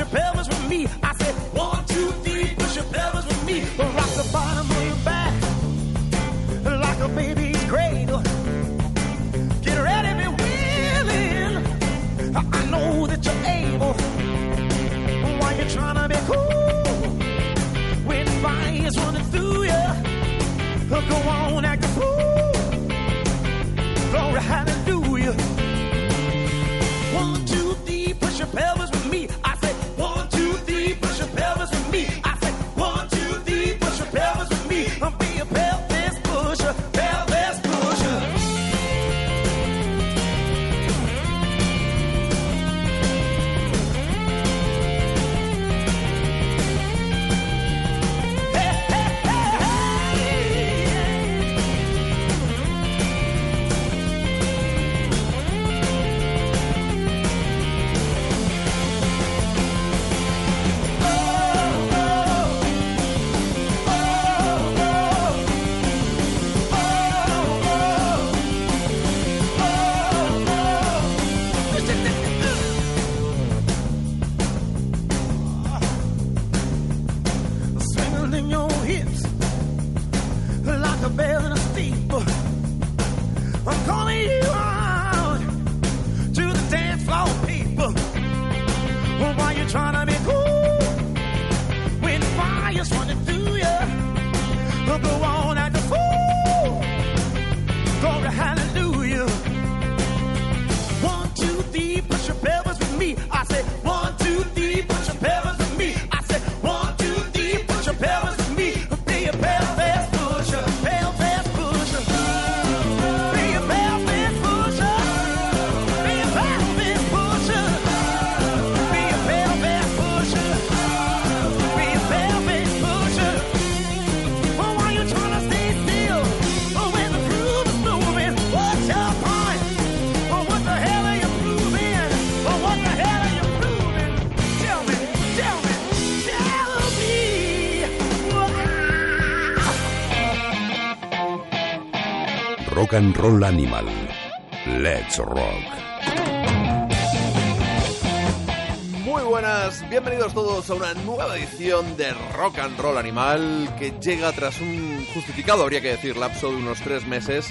Your pelvis with me. I said one, two, three, push your pelvis with me. Rock the bottom of your back like a baby's cradle. Get ready, be willing. I know that you're able. Why you trying to be cool when fire's running through you? Go on, act a fool. Glory, hallelujah. Rock and Roll Animal. Let's Rock. Muy buenas, bienvenidos todos a una nueva edición de Rock and Roll Animal que llega tras un justificado, habría que decir, lapso de unos tres meses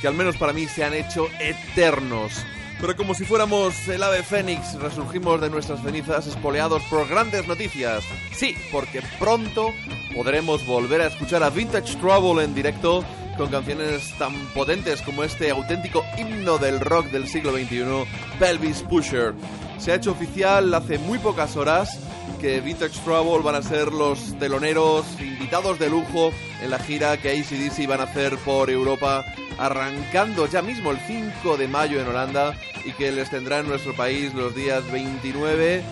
que al menos para mí se han hecho eternos. Pero como si fuéramos el ave fénix, resurgimos de nuestras cenizas espoleados por grandes noticias. Sí, porque pronto podremos volver a escuchar a Vintage Trouble en directo con canciones tan potentes como este auténtico himno del rock del siglo XXI, Pelvis Pusher. Se ha hecho oficial hace muy pocas horas que Vintage Trouble van a ser los teloneros invitados de lujo en la gira que ACDC van a hacer por Europa, arrancando ya mismo el 5 de mayo en Holanda y que les tendrá en nuestro país los días 29,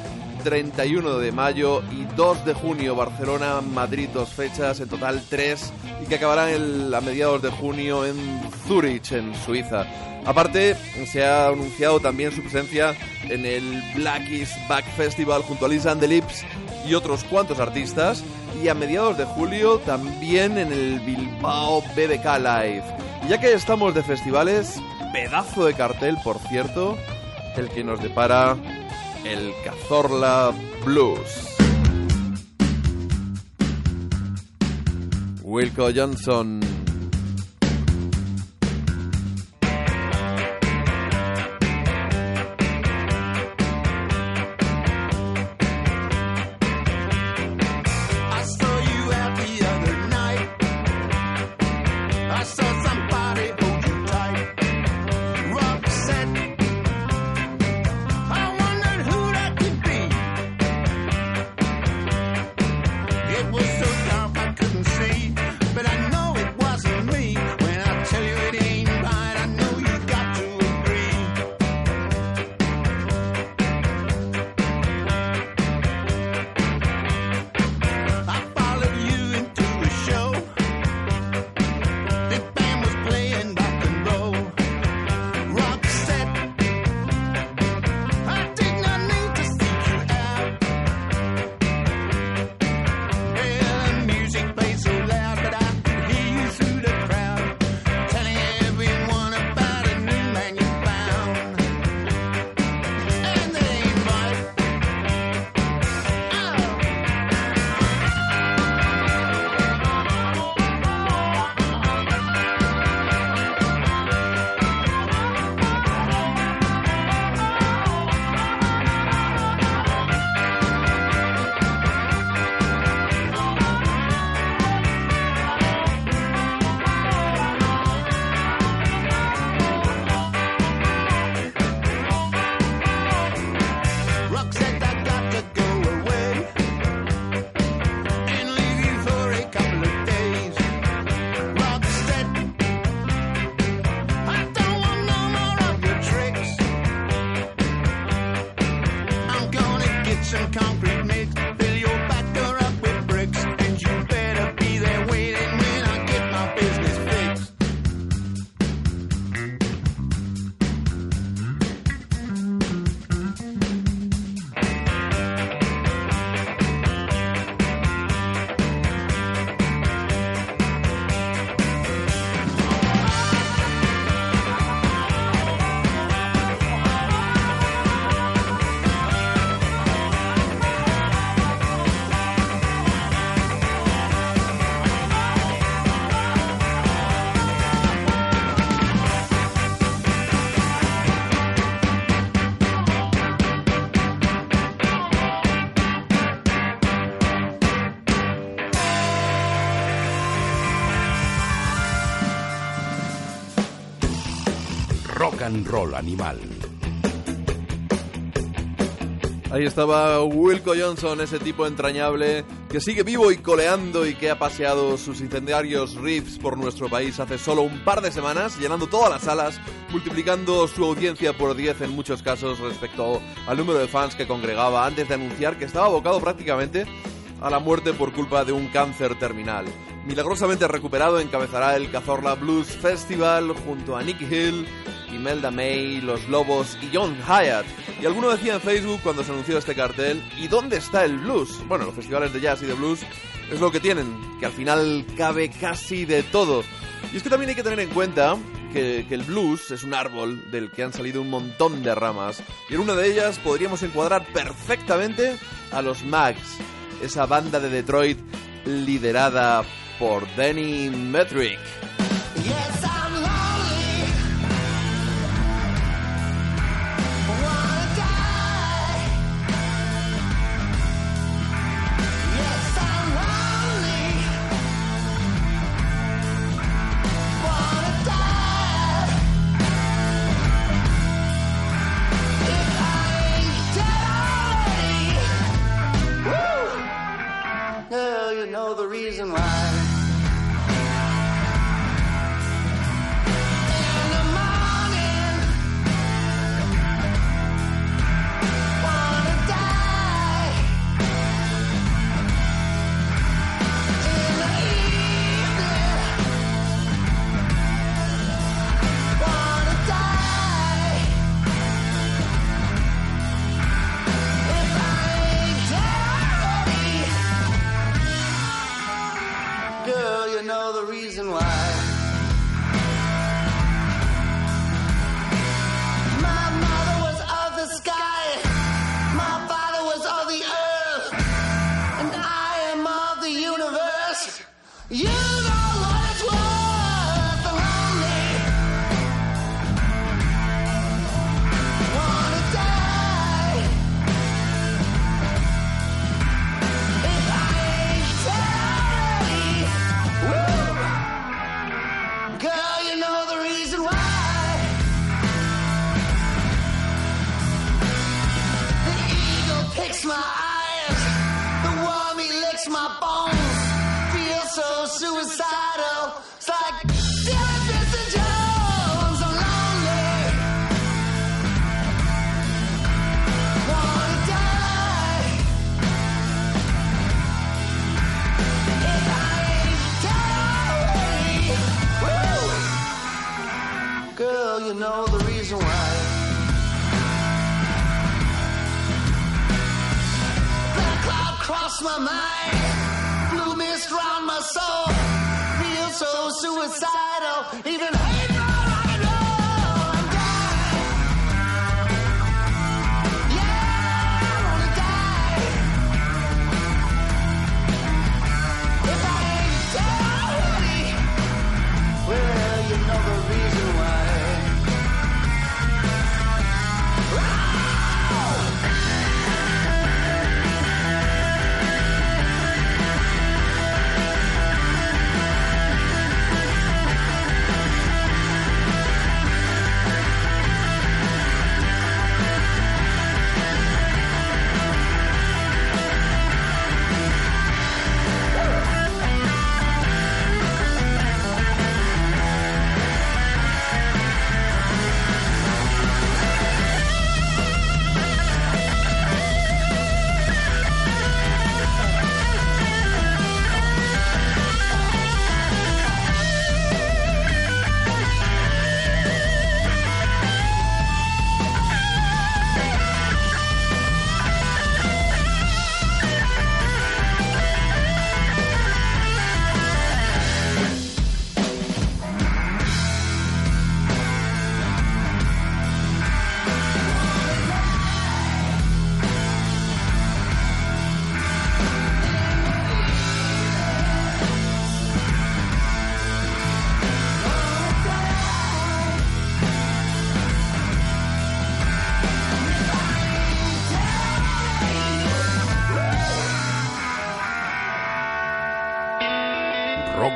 31 de mayo y 2 de junio Barcelona, Madrid, dos fechas, en total tres, y que acabarán a mediados de junio en Zurich, en Suiza. Aparte, se ha anunciado también su presencia en el Black is Back Festival junto a Liz and the Lips y otros cuantos artistas, y a mediados de julio también en el Bilbao BBK Live. Ya que estamos de festivales, pedazo de cartel, por cierto, el que nos depara el Cazorla Blues. Wilco Johnson. And Roll Animal. Ahí estaba Wilco Johnson, ese tipo entrañable que sigue vivo y coleando y que ha paseado sus incendiarios riffs por nuestro país hace solo un par de semanas, llenando todas las salas, multiplicando su audiencia por 10 en muchos casos respecto al número de fans que congregaba antes de anunciar que estaba abocado prácticamente a la muerte por culpa de un cáncer terminal. Milagrosamente recuperado encabezará el Cazorla Blues Festival junto a Nicky Hill, Imelda May, Los Lobos y John Hyatt. Y alguno decía en Facebook cuando se anunció este cartel, ¿y dónde está el blues? Bueno, los festivales de jazz y de blues es lo que tienen, que al final cabe casi de todo. Y es que también hay que tener en cuenta que, el blues es un árbol del que han salido un montón de ramas. Y en una de ellas podríamos encuadrar perfectamente a los Mags, esa banda de Detroit liderada por Danny Metric. Yes,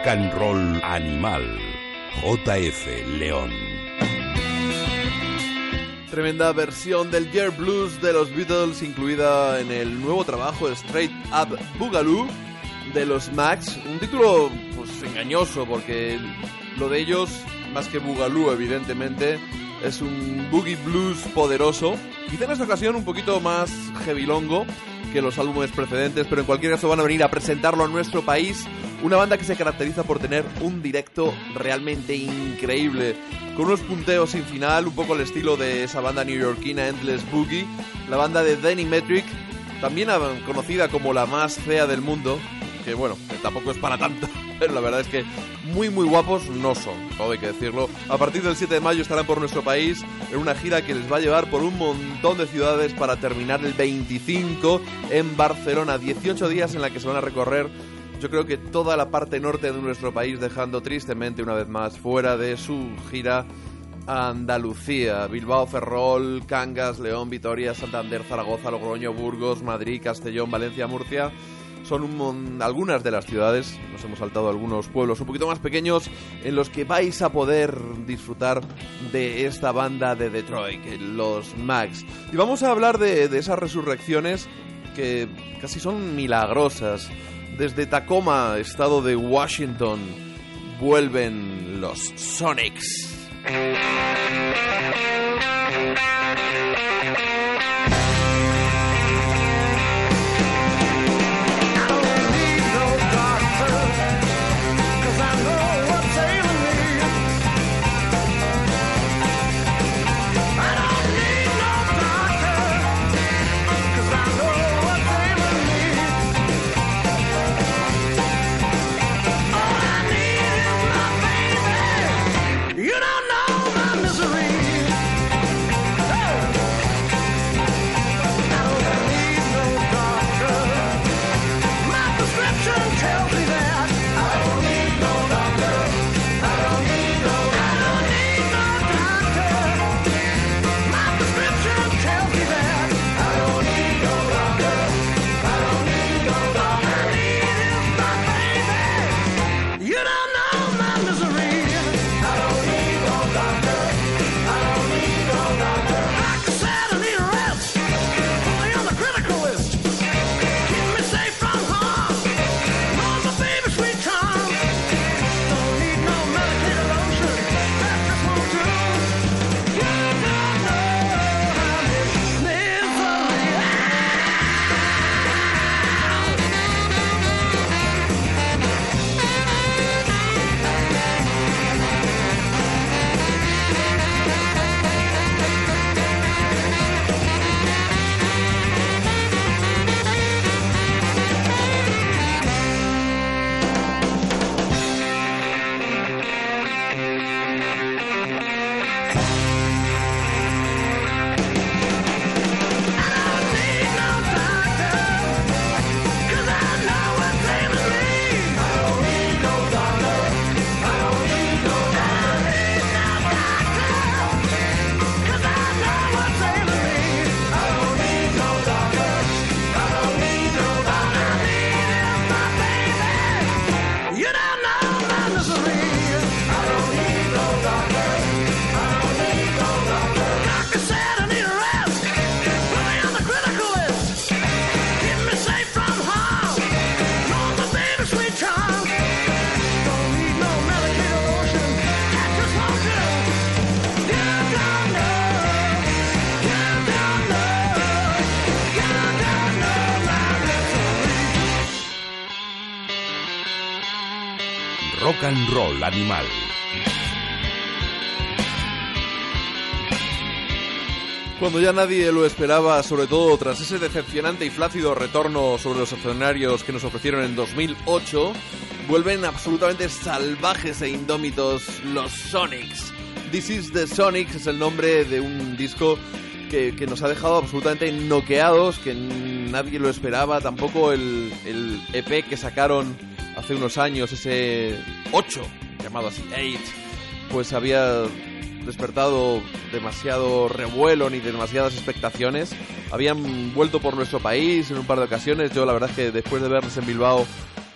Roll Animal. JF León. Tremenda versión del Year Blues de los Beatles incluida en el nuevo trabajo Straight Up Boogaloo de los Max. Un título pues engañoso porque lo de ellos, más que Boogaloo evidentemente, es un boogie blues poderoso. Quizá en esta ocasión un poquito más heavylongo que los álbumes precedentes, pero en cualquier caso van a venir a presentarlo a nuestro país. Una banda que se caracteriza por tener un directo realmente increíble, con unos punteos sin final, un poco al estilo de esa banda neoyorquina Endless Boogie, la banda de Danny Metric, también conocida como la más fea del mundo, que bueno, tampoco es para tanto, pero la verdad es que muy muy guapos no son, todo hay que decirlo. A partir del 7 de mayo estarán por nuestro país en una gira que les va a llevar por un montón de ciudades para terminar el 25 en Barcelona, 18 días en la que se van a recorrer yo creo que toda la parte norte de nuestro país, dejando tristemente una vez más fuera de su gira Andalucía, Bilbao, Ferrol, Cangas, León, Vitoria, Santander, Zaragoza, Logroño, Burgos, Madrid, Castellón, Valencia, Murcia. Son algunas de las ciudades, nos hemos saltado algunos pueblos un poquito más pequeños en los que vais a poder disfrutar de esta banda de Detroit, los Max. Y vamos a hablar de, de esas resurrecciones que casi son milagrosas desde Tacoma, estado de Washington, vuelven los Sonics. Cuando ya nadie lo esperaba, sobre todo tras ese decepcionante y flácido retorno sobre los escenarios que nos ofrecieron en 2008, vuelven absolutamente salvajes e indómitos los Sonics. This is the Sonics es el nombre de un disco que, que nos ha dejado absolutamente noqueados, que nadie lo esperaba, tampoco el, el EP que sacaron hace unos años, ese 8, llamado así 8, pues había despertado demasiado revuelo ni demasiadas expectaciones. Habían vuelto por nuestro país en un par de ocasiones. Yo la verdad es que después de verles en Bilbao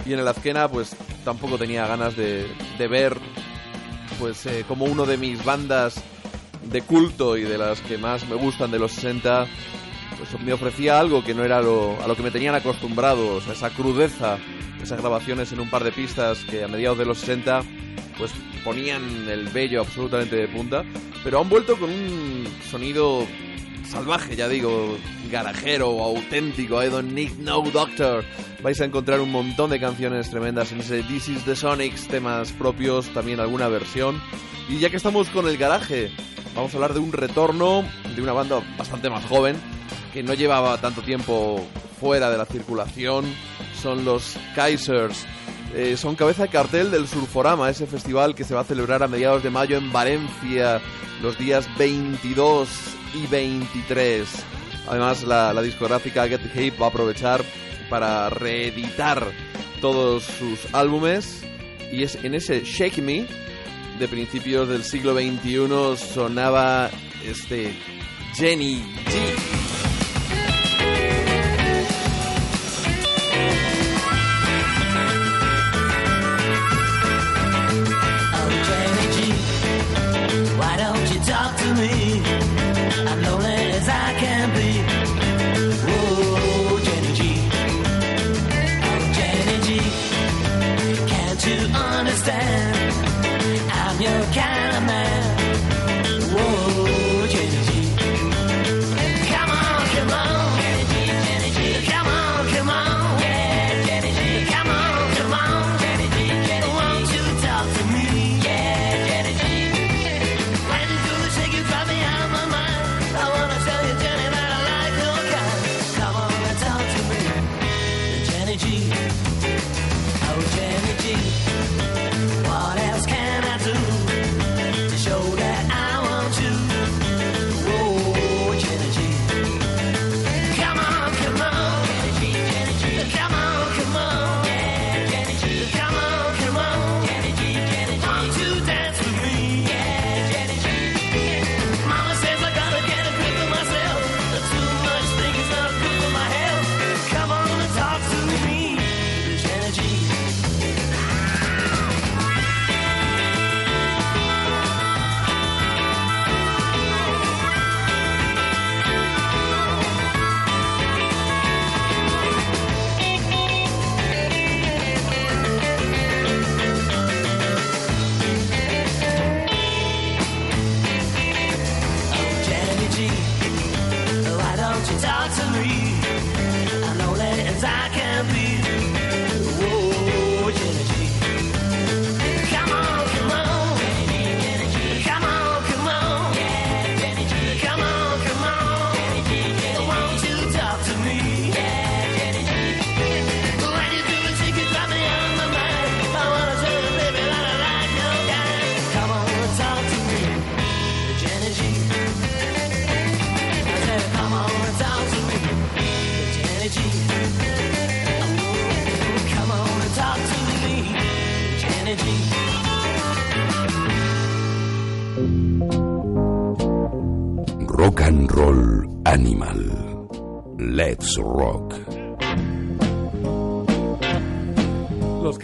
y en el Azquena, pues tampoco tenía ganas de, ver pues eh, como uno de mis bandas de culto y de las que más me gustan de los 60, pues me ofrecía algo que no era lo, a lo que me tenían acostumbrados, a esa crudeza, esas grabaciones en un par de pistas que a mediados de los 60 pues ponían el bello absolutamente de punta, pero han vuelto con un sonido salvaje, ya digo, garajero, auténtico, I don't need no doctor. Vais a encontrar un montón de canciones tremendas en ese This is the Sonics, temas propios, también alguna versión. Y ya que estamos con el garaje, vamos a hablar de un retorno de una banda bastante más joven, que no llevaba tanto tiempo fuera de la circulación, son los Kaisers. Eh, son cabeza de cartel del Surforama, ese festival que se va a celebrar a mediados de mayo en Valencia, los días 22 y 23. Además, la, discográfica Get Hip va a aprovechar para reeditar todos sus álbumes. Y es en ese Shake Me de principios del siglo XXI sonaba este Jenny G. your kind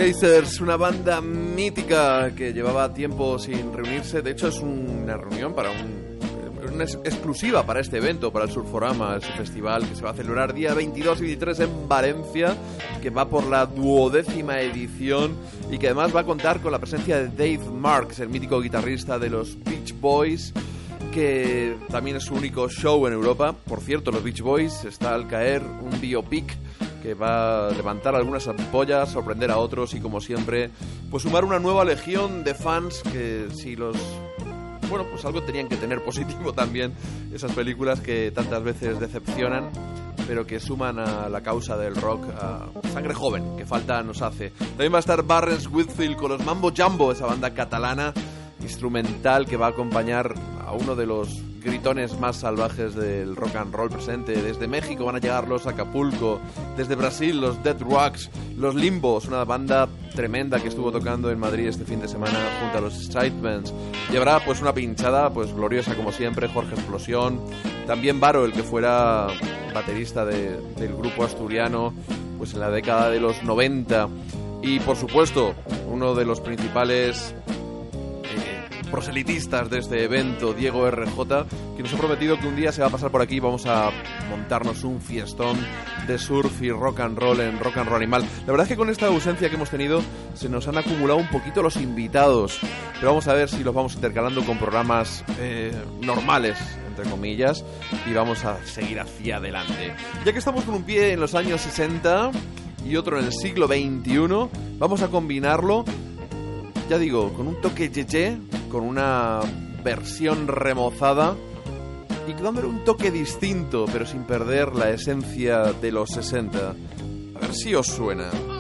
Los Kaisers, una banda mítica que llevaba tiempo sin reunirse. De hecho, es una reunión para un. Una ex- exclusiva para este evento, para el Surforama, ese festival que se va a celebrar día 22 y 23 en Valencia, que va por la duodécima edición y que además va a contar con la presencia de Dave Marks, el mítico guitarrista de los Beach Boys, que también es su único show en Europa. Por cierto, los Beach Boys está al caer un biopic que va a levantar algunas ampollas, sorprender a otros y como siempre, pues sumar una nueva legión de fans que si los bueno, pues algo tenían que tener positivo también esas películas que tantas veces decepcionan, pero que suman a la causa del rock a sangre joven, que falta nos hace. También va a estar Barrens Whitfield con los Mambo Jumbo, esa banda catalana instrumental que va a acompañar a uno de los gritones más salvajes del rock and roll presente. Desde México van a llegar los Acapulco, desde Brasil los Dead Rocks, los Limbos, una banda tremenda que estuvo tocando en Madrid este fin de semana junto a los Stripemans. Llevará pues una pinchada pues gloriosa como siempre, Jorge Explosión, también Varo, el que fuera baterista de- del grupo asturiano pues en la década de los 90 y por supuesto uno de los principales proselitistas de este evento, Diego RJ, que nos ha prometido que un día se va a pasar por aquí y vamos a montarnos un fiestón de surf y rock and roll en Rock and Roll Animal. La verdad es que con esta ausencia que hemos tenido se nos han acumulado un poquito los invitados, pero vamos a ver si los vamos intercalando con programas eh, normales, entre comillas, y vamos a seguir hacia adelante. Ya que estamos con un pie en los años 60 y otro en el siglo XXI, vamos a combinarlo, ya digo, con un toque yeche, con una versión remozada y dándole un toque distinto, pero sin perder la esencia de los 60. A ver si os suena.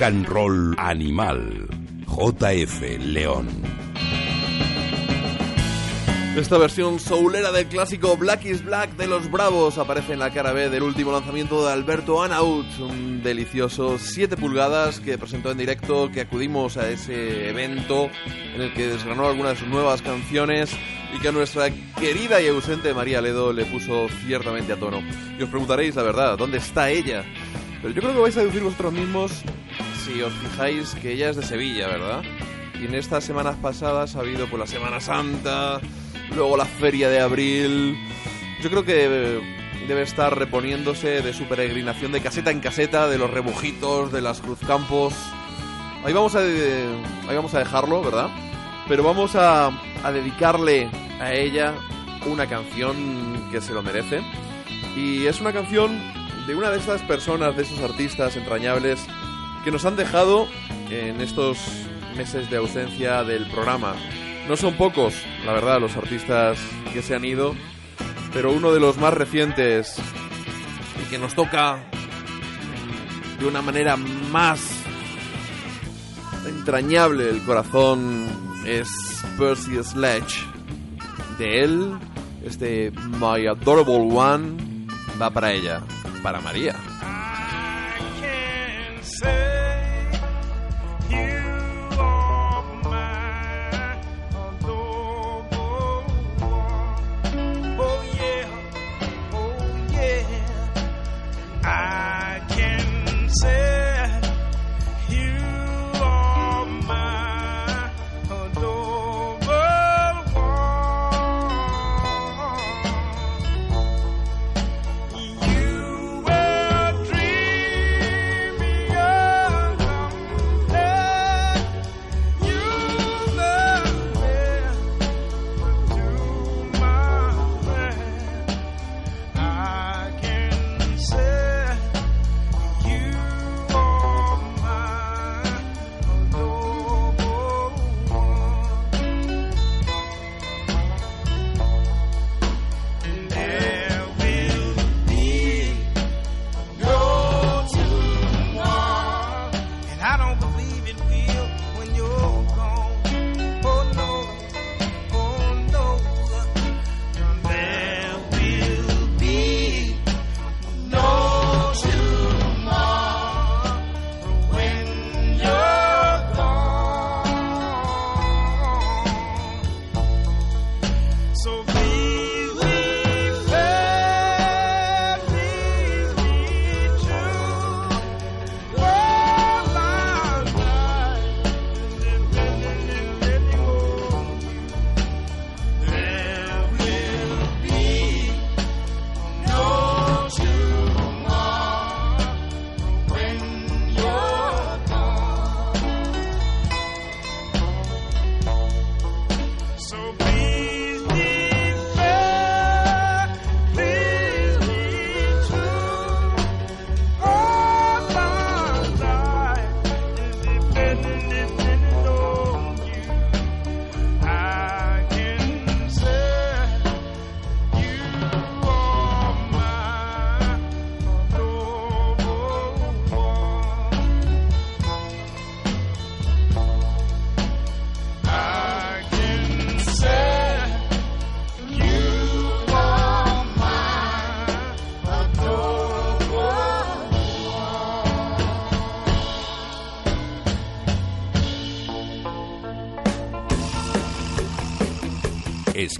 Rock and Roll Animal. JF León. Esta versión soulera del clásico Black is Black de los Bravos aparece en la cara B del último lanzamiento de Alberto Anaut, un delicioso 7 pulgadas que presentó en directo, que acudimos a ese evento en el que desgranó algunas de sus nuevas canciones y que a nuestra querida y ausente María Ledo le puso ciertamente a tono. Y os preguntaréis, la verdad, ¿dónde está ella? Pero yo creo que vais a deducir vosotros mismos si os fijáis que ella es de Sevilla, ¿verdad? Y en estas semanas pasadas ha habido pues la Semana Santa, luego la Feria de Abril. Yo creo que eh, debe estar reponiéndose de su peregrinación de caseta en caseta, de los rebujitos, de las cruzcampos. Ahí vamos a, eh, ahí vamos a dejarlo, ¿verdad? Pero vamos a, a dedicarle a ella una canción que se lo merece. Y es una canción de una de estas personas, de esos artistas entrañables que nos han dejado en estos meses de ausencia del programa. No son pocos, la verdad, los artistas que se han ido pero uno de los más recientes y que nos toca de una manera más entrañable el corazón es Percy Sledge. De él, este My Adorable One va para ella, para María. say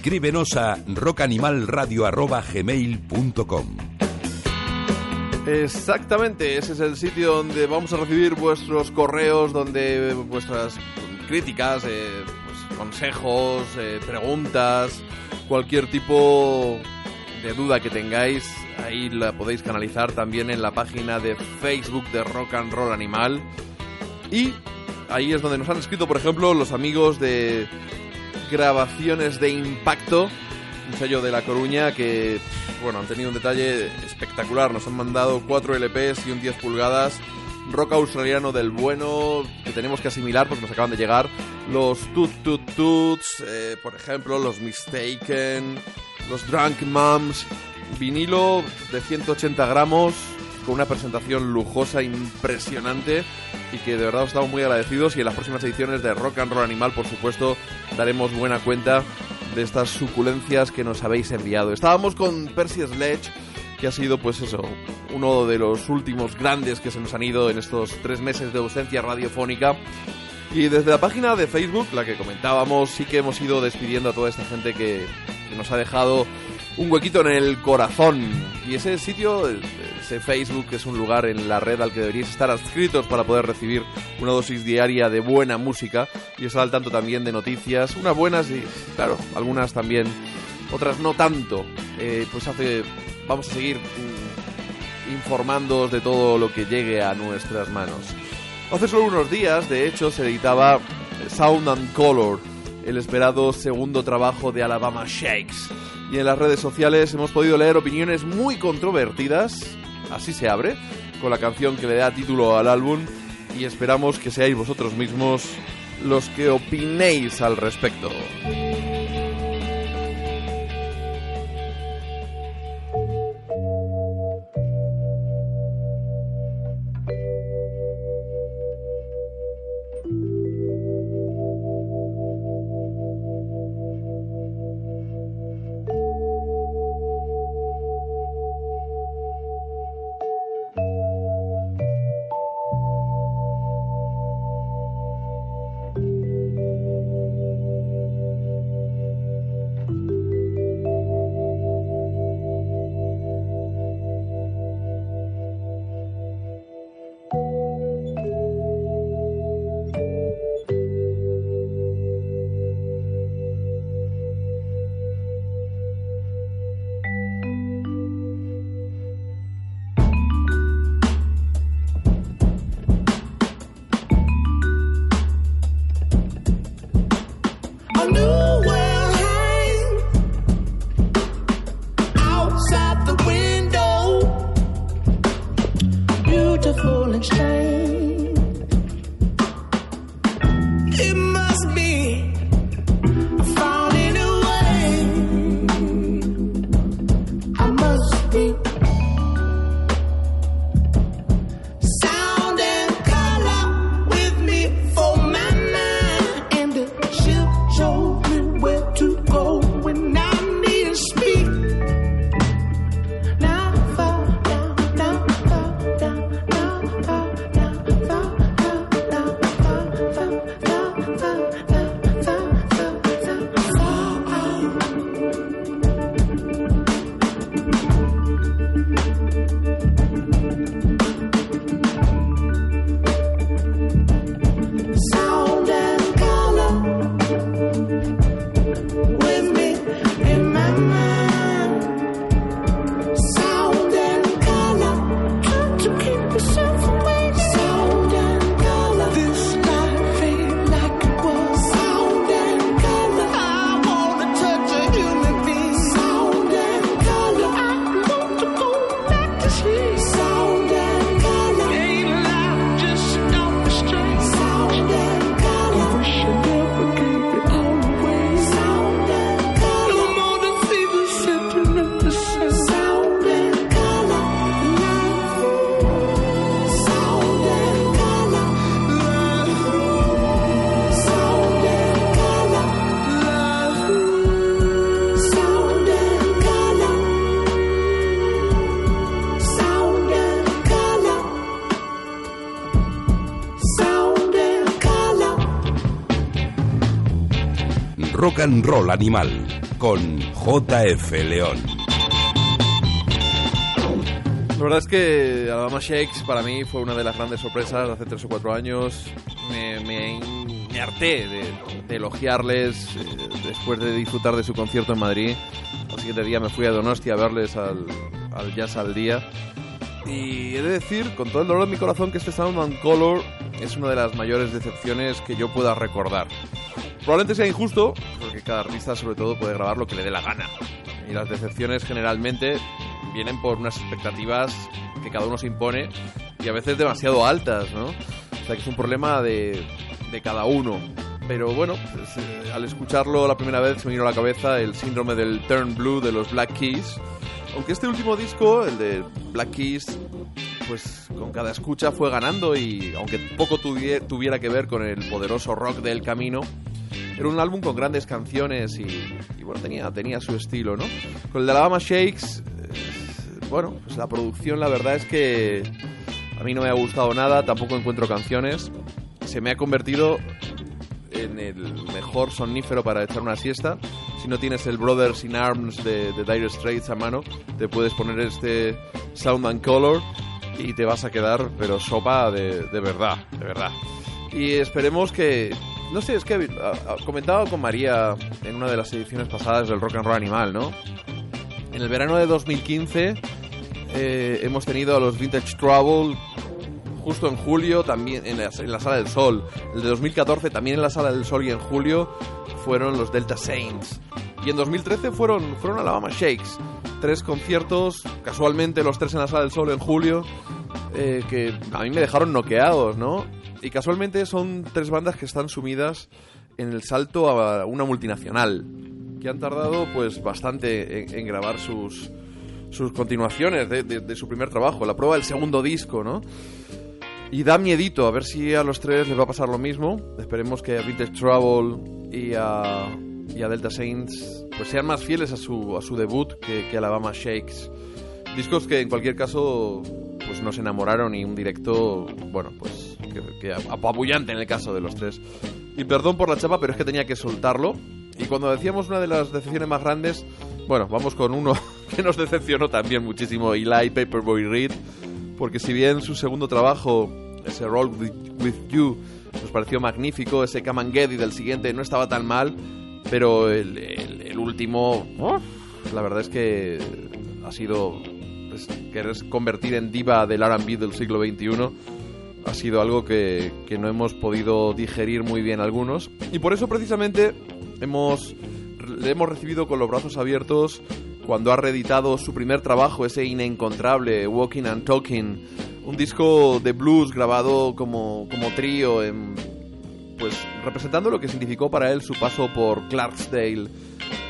Escríbenos a rockanimalradio.gmail.com Exactamente, ese es el sitio donde vamos a recibir vuestros correos, donde vuestras críticas, eh, pues, consejos, eh, preguntas, cualquier tipo de duda que tengáis, ahí la podéis canalizar también en la página de Facebook de Rock and Roll Animal. Y ahí es donde nos han escrito, por ejemplo, los amigos de Grabaciones de Impacto, un sello de La Coruña que, bueno, han tenido un detalle espectacular. Nos han mandado 4 LPs y un 10 pulgadas. Rock australiano del bueno que tenemos que asimilar porque nos acaban de llegar. Los Toot Toot Toots, eh, por ejemplo, los Mistaken, los Drunk Mums. Vinilo de 180 gramos con una presentación lujosa, impresionante y que de verdad os estamos muy agradecidos y en las próximas ediciones de Rock and Roll Animal, por supuesto, daremos buena cuenta de estas suculencias que nos habéis enviado. Estábamos con Percy Sledge, que ha sido, pues eso, uno de los últimos grandes que se nos han ido en estos tres meses de ausencia radiofónica. Y desde la página de Facebook, la que comentábamos, sí que hemos ido despidiendo a toda esta gente que, que nos ha dejado un huequito en el corazón. Y ese sitio, Facebook, es un lugar en la red al que deberíais estar adscritos para poder recibir una dosis diaria de buena música y estar al tanto también de noticias, unas buenas y, claro, algunas también, otras no tanto. Eh, pues hace, vamos a seguir mm, informándoos de todo lo que llegue a nuestras manos. Hace solo unos días, de hecho, se editaba Sound and Color, el esperado segundo trabajo de Alabama Shakes. Y en las redes sociales hemos podido leer opiniones muy controvertidas, así se abre, con la canción que le da título al álbum y esperamos que seáis vosotros mismos los que opinéis al respecto. And Roll Animal con JF León. La verdad es que Alabama Shakes para mí fue una de las grandes sorpresas hace tres o cuatro años. Me, me, me harté de, de elogiarles eh, después de disfrutar de su concierto en Madrid. Al siguiente día me fui a Donostia a verles al, al Jazz al Día. Y he de decir, con todo el dolor de mi corazón, que este Sound and Color es una de las mayores decepciones que yo pueda recordar. Probablemente sea injusto, cada artista sobre todo puede grabar lo que le dé la gana. Y las decepciones generalmente vienen por unas expectativas que cada uno se impone y a veces demasiado altas, ¿no? O sea que es un problema de, de cada uno. Pero bueno, pues, eh, al escucharlo la primera vez se me vino a la cabeza el síndrome del Turn Blue de los Black Keys. Aunque este último disco, el de Black Keys, pues con cada escucha fue ganando y aunque poco tuvie- tuviera que ver con el poderoso rock del camino, era un álbum con grandes canciones y, y, bueno, tenía, tenía su estilo, ¿no? Con el de Alabama Shakes, eh, bueno, pues la producción la verdad es que a mí no me ha gustado nada, tampoco encuentro canciones. Se me ha convertido en el mejor sonífero para echar una siesta. Si no tienes el Brothers in Arms de, de Dire Straits a mano, te puedes poner este Sound and Color y te vas a quedar, pero sopa de, de verdad, de verdad. Y esperemos que. No sé, es que a- a- comentaba con María en una de las ediciones pasadas del Rock and Roll Animal, ¿no? En el verano de 2015 eh, hemos tenido a los Vintage Trouble justo en julio, también en la, en la Sala del Sol. El de 2014 también en la Sala del Sol y en julio fueron los Delta Saints. Y en 2013 fueron, fueron Alabama Shakes. Tres conciertos, casualmente los tres en la Sala del Sol en julio, eh, que a mí me dejaron noqueados, ¿no? Y casualmente son tres bandas que están sumidas en el salto a una multinacional, que han tardado pues bastante en, en grabar sus, sus continuaciones de, de- de su primer trabajo, la prueba del segundo disco, ¿no? Y da miedito, a ver si a los tres les va a pasar lo mismo. Esperemos que a Vintage Trouble y a, y a Delta Saints pues sean más fieles a su, a su debut que, que Alabama Shakes. Discos que en cualquier caso pues nos enamoraron y un directo, bueno, pues que, que apabullante en el caso de los tres. Y perdón por la chapa, pero es que tenía que soltarlo. Y cuando decíamos una de las decepciones más grandes, bueno, vamos con uno que nos decepcionó también muchísimo, Eli Paperboy Reed, porque si bien su segundo trabajo, ese Roll With, You, nos pareció magnífico, ese It del siguiente no estaba tan mal, pero el, el- el último, la verdad es que ha sido querer convertir en diva del R&B del siglo XXI ha sido algo que, que no hemos podido digerir muy bien algunos. Y por eso precisamente hemos, le hemos recibido con los brazos abiertos cuando ha reeditado su primer trabajo, ese inencontrable Walking and Talking, un disco de blues grabado como, como trío, en, pues representando lo que significó para él su paso por Clarksdale,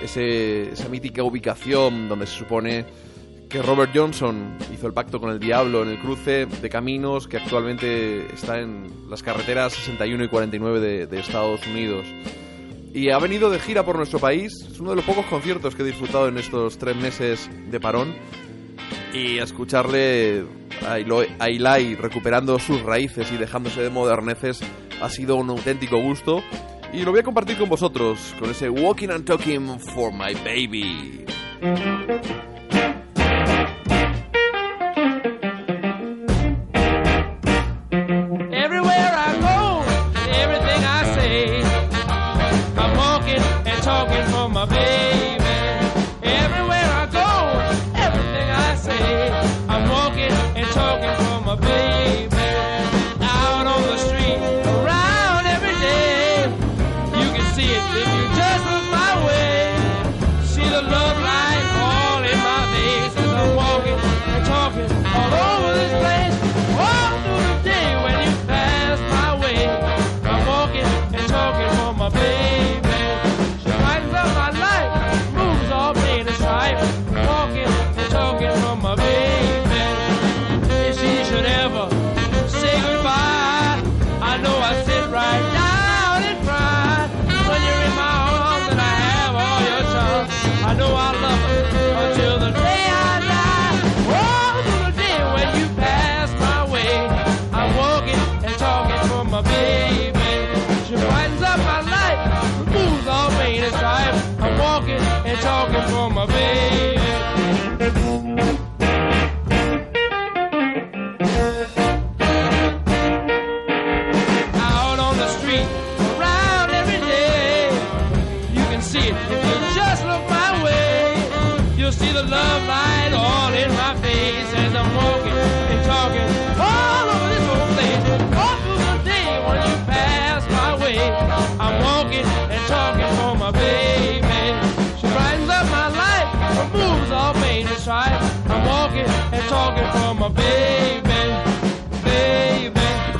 ese, esa mítica ubicación donde se supone que Robert Johnson hizo el pacto con el diablo en el cruce de caminos que actualmente está en las carreteras 61 y 49 de, Estados Unidos. Y ha venido de gira por nuestro país. Es uno de los pocos conciertos que he disfrutado en estos tres meses de parón. Y escucharle a Eli recuperando sus raíces y dejándose de moderneces ha sido un auténtico gusto. Y lo voy a compartir con vosotros, con ese Walking and Talking for My Baby.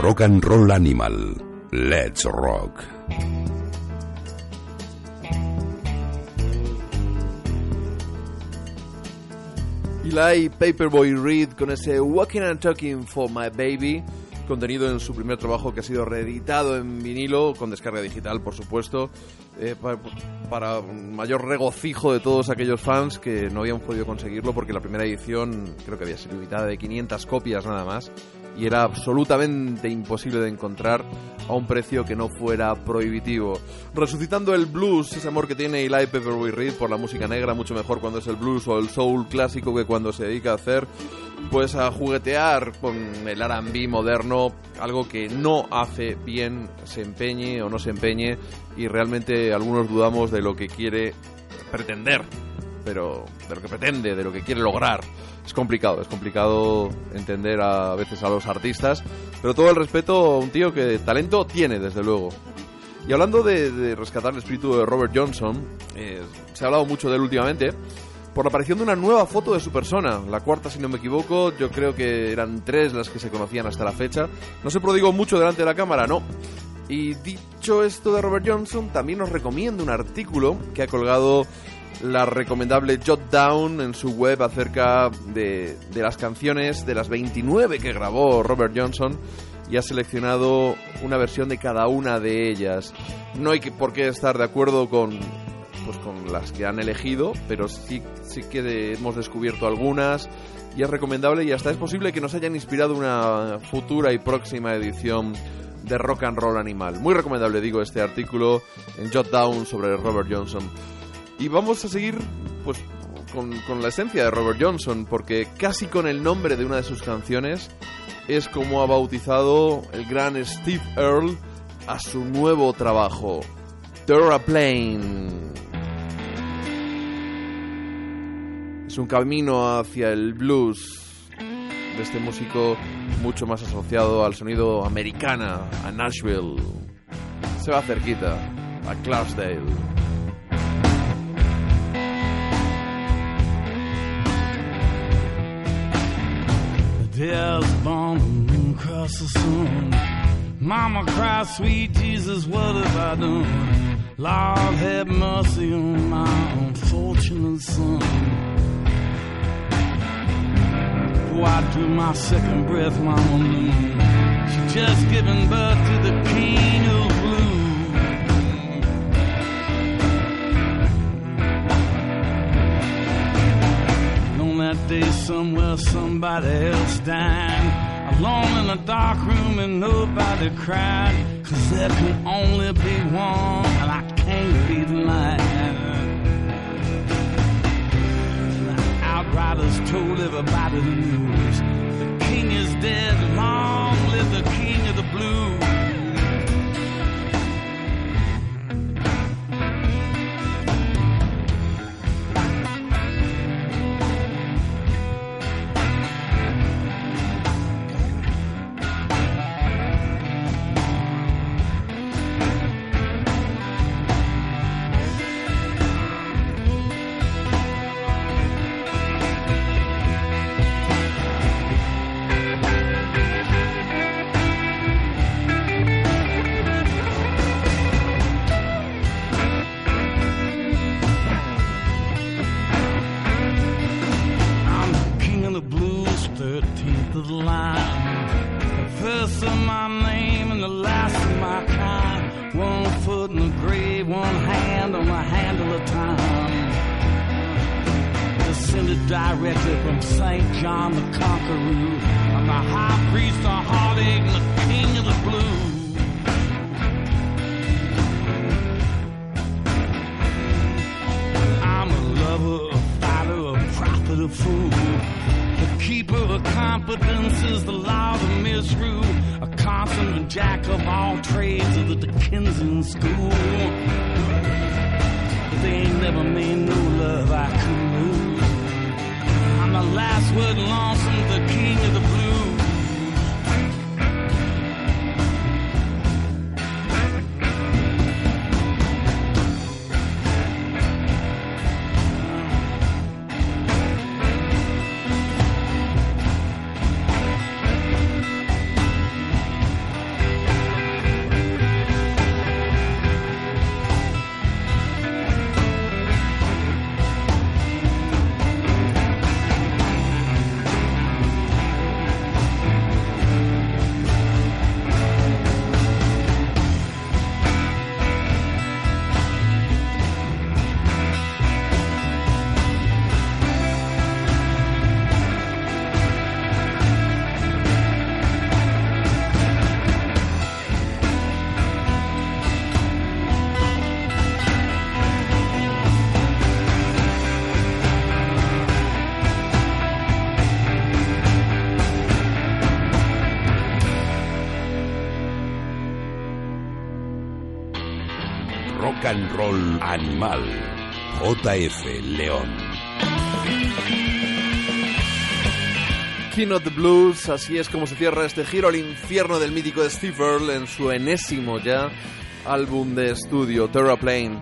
Rock and Roll Animal. Let's rock. Eli Paperboy Reed con ese Walking and Talking for My Baby, contenido en su primer trabajo que ha sido reeditado en vinilo, con descarga digital, por supuesto, eh, pa- para, mayor regocijo de todos aquellos fans que no habían podido conseguirlo porque la primera edición creo que había sido limitada de 500 copias nada más y era absolutamente imposible de encontrar a un precio que no fuera prohibitivo. Resucitando el blues, ese amor que tiene Eli Pepperboy Reed por la música negra, mucho mejor cuando es el blues o el soul clásico que cuando se dedica a hacer, pues a juguetear con el R&B moderno, algo que no hace bien, se empeñe o no se empeñe, y realmente algunos dudamos de lo que quiere pretender pero de lo que pretende, de lo que quiere lograr. Es complicado, es complicado entender a, veces a los artistas, pero todo el respeto a un tío que talento tiene, desde luego. Y hablando de, de rescatar el espíritu de Robert Johnson, eh, se ha hablado mucho de él últimamente, por la aparición de una nueva foto de su persona, la cuarta si no me equivoco, yo creo que eran tres las que se conocían hasta la fecha. No se prodigó mucho delante de la cámara, no. Y dicho esto de Robert Johnson, también os recomiendo un artículo que ha colgado la recomendable Jot Down en su web acerca de, de las canciones de las 29 que grabó Robert Johnson y ha seleccionado una versión de cada una de ellas. No hay por qué estar de acuerdo con, pues, con las que han elegido, pero sí, sí que hemos descubierto algunas y es recomendable y hasta es posible que nos hayan inspirado una futura y próxima edición de Rock and Roll Animal. Muy recomendable, digo, este artículo en Jot Down sobre Robert Johnson. Y vamos a seguir pues con, la esencia de Robert Johnson, porque casi con el nombre de una de sus canciones es como ha bautizado el gran Steve Earle a su nuevo trabajo, Terraplane. Es un camino hacia el blues de este músico mucho más asociado al sonido americana, a Nashville. Se va cerquita, a Clarksdale. Death's bombing across the sun. Mama cried, sweet Jesus, what have I done? Lord, have mercy on my unfortunate son. Oh, I drew my second breath, Mama. She just given birth to the king of that day somewhere somebody else died. Alone in a dark room and nobody cried. Cause there can only be one and I can't be the outriders told everybody the news The king is dead, long live the king of the blues Descended directly from St. John the Conqueror. I'm the high priest of heartache and the king of the blues. I'm a lover, a fighter, a prophet, a fool. The keeper of confidence is the law of misrule. A constant jack of all trades of the Dickensian school. They ain't never made no love I could last word lonesome, the king of the Animal. JF León. King of the Blues, así es como se cierra este giro al infierno del mítico Steve Earle en su enésimo ya álbum de estudio, Terraplane.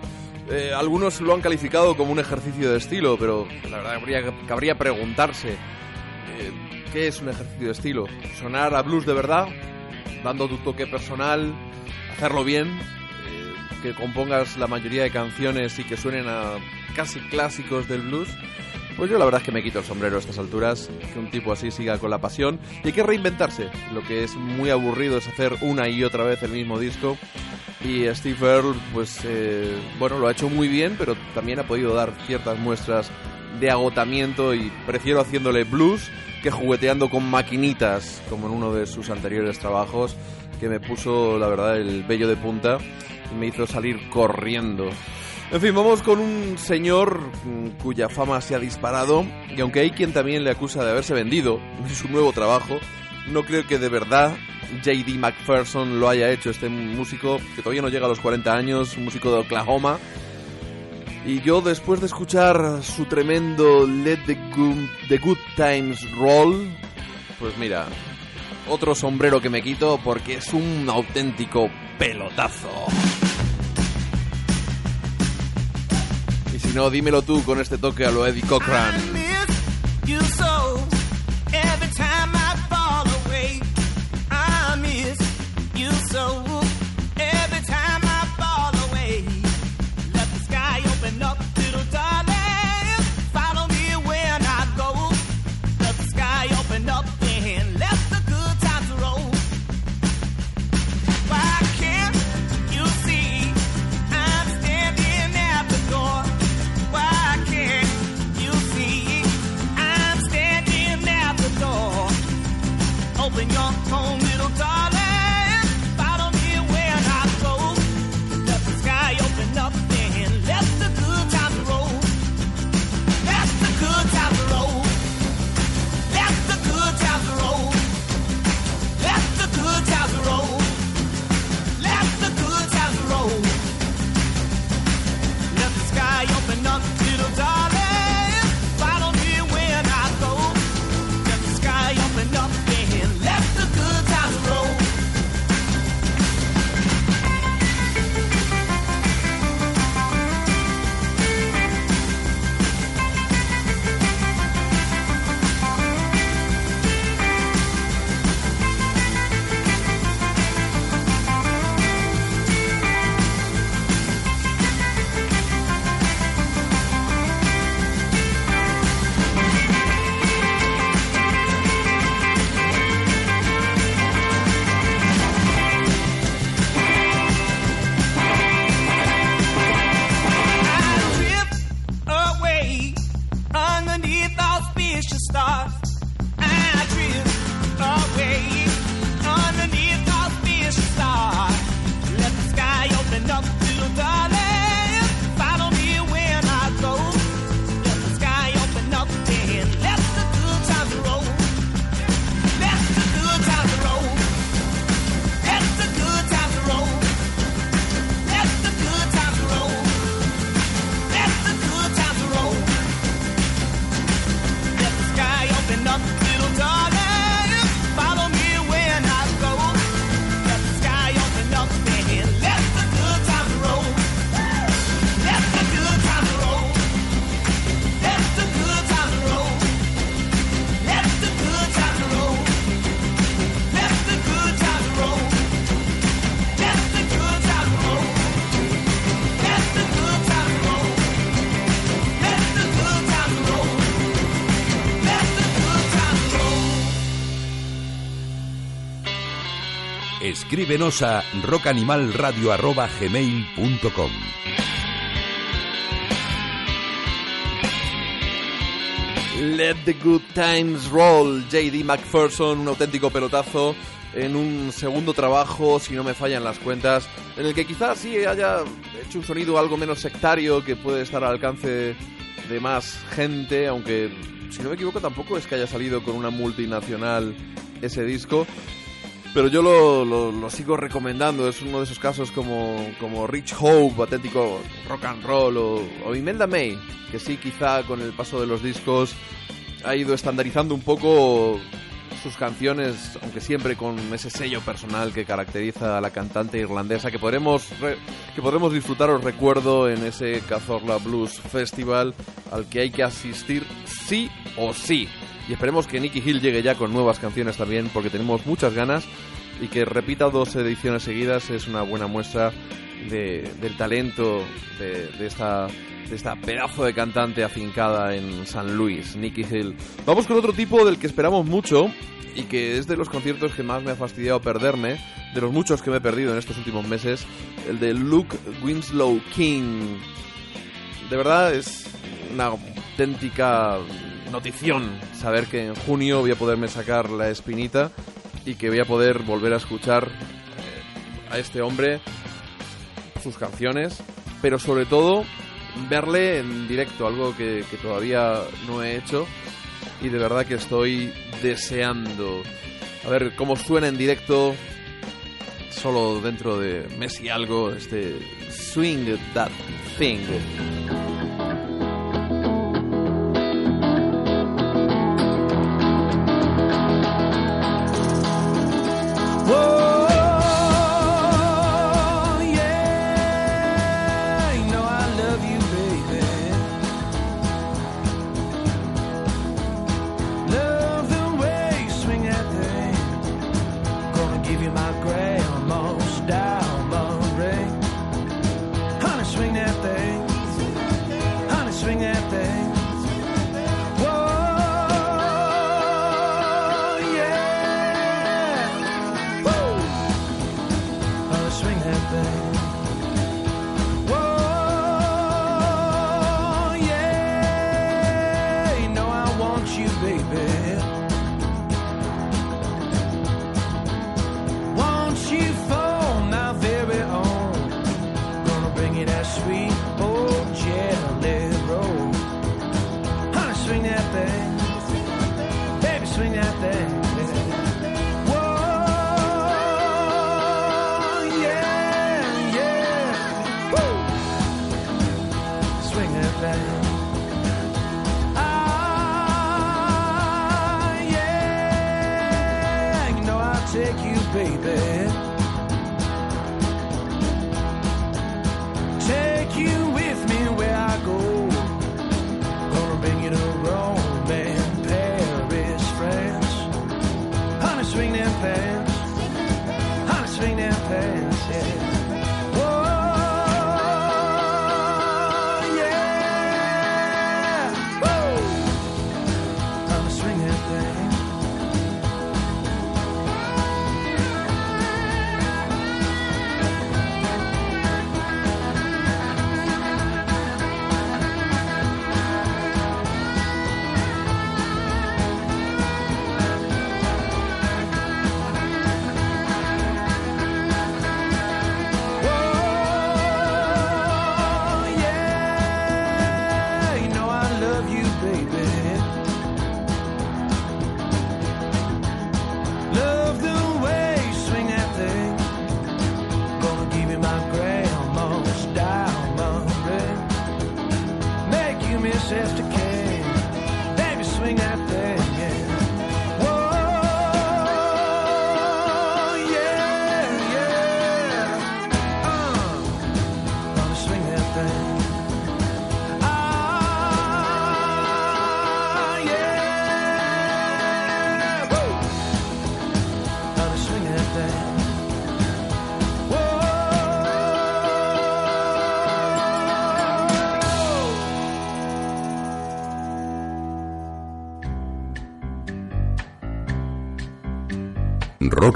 Eh, algunos lo han calificado como un ejercicio de estilo, pero la verdad habría, cabría preguntarse eh, ¿qué es un ejercicio de estilo? ¿Sonar a blues de verdad? ¿Dando tu toque personal? ¿Hacerlo bien? ¿Que compongas la mayoría de canciones y que suenen a casi clásicos del blues? Pues yo la verdad es que me quito el sombrero a estas alturas, que un tipo así siga con la pasión. Y hay que reinventarse. Lo que es muy aburrido es hacer una y otra vez el mismo disco. Y Steve Earle, pues eh, bueno, lo ha hecho muy bien, pero también ha podido dar ciertas muestras de agotamiento y prefiero haciéndole blues que jugueteando con maquinitas, como en uno de sus anteriores trabajos, que me puso, la verdad, el vello de punta me hizo salir corriendo. En fin, vamos con un señor cuya fama se ha disparado y aunque hay quien también le acusa de haberse vendido en su nuevo trabajo, no creo que de verdad JD McPherson lo haya hecho, este músico que todavía no llega a los 40 años, un músico de Oklahoma. Y yo después de escuchar su tremendo Let the the Good Times Roll, pues mira, otro sombrero que me quito porque es un auténtico pelotazo. Si no, dímelo tú con este toque a lo Eddie Cochran. Escríbenos a rockanimalradio.gmail.com Let the good times roll. JD McPherson, un auténtico pelotazo en un segundo trabajo, si no me fallan las cuentas, en el que quizás sí haya hecho un sonido algo menos sectario que puede estar al alcance de más gente, aunque si no me equivoco tampoco es que haya salido con una multinacional ese disco. Pero yo lo, lo- sigo recomendando, es uno de esos casos como, como Rich Hope, auténtico rock and roll, o, o Imelda May, que sí quizá con el paso de los discos ha ido estandarizando un poco sus canciones, aunque siempre con ese sello personal que caracteriza a la cantante irlandesa, que podremos, re- que podremos disfrutar, os recuerdo, en ese Cazorla Blues Festival al que hay que asistir sí o sí. Y esperemos que Nicky Hill llegue ya con nuevas canciones también, porque tenemos muchas ganas y que repita dos ediciones seguidas es una buena muestra de- del talento de, esta de esta pedazo de cantante afincada en San Luis, Nicky Hill. Vamos con otro tipo del que esperamos mucho y que es de los conciertos que más me ha fastidiado perderme, de los muchos que me he perdido en estos últimos meses, el de Luke Winslow King. De verdad es una auténtica notición saber que en junio voy a poderme sacar la espinita y que voy a poder volver a escuchar eh, a este hombre, sus canciones, pero sobre todo verle en directo, algo que, que todavía no he hecho y de verdad que estoy deseando. A ver cómo suena en directo, solo dentro de mes y algo, este Swing That Thing.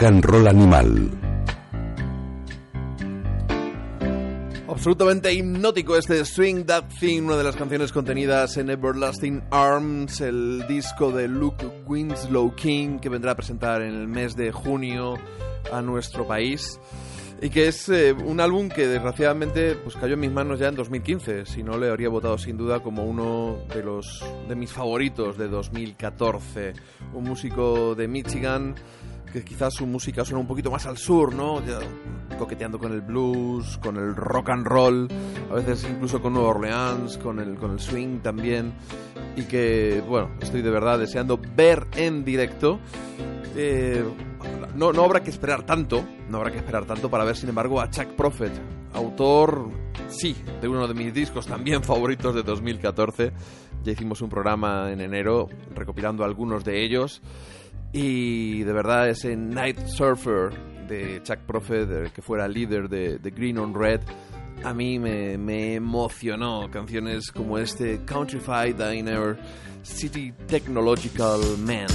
rock and animal. Absolutamente hipnótico este Swing That Thing, una de las canciones contenidas en Everlasting Arms, el disco de Luke Winslow King que vendrá a presentar en el mes de junio a nuestro país y que es eh, un álbum que desgraciadamente pues cayó en mis manos ya en 2015, si no le habría votado sin duda como uno de los de mis favoritos de 2014, un músico de Michigan que quizás su música suena un poquito más al sur, ¿no? Coqueteando con el blues, con el rock and roll, a veces incluso con Nueva Orleans, con el, con el swing también. Y que, bueno, estoy de verdad deseando ver en directo. Eh, no, no habrá que esperar tanto, no habrá que esperar tanto para ver, sin embargo, a Chuck Prophet, autor, sí, de uno de mis discos también favoritos de 2014. Ya hicimos un programa en enero recopilando algunos de ellos. Y de verdad ese Night Surfer de Chuck Prophet, que fuera líder de, Green on Red, a mí me, emocionó. Canciones como este Countrified Diner, City Technological Man.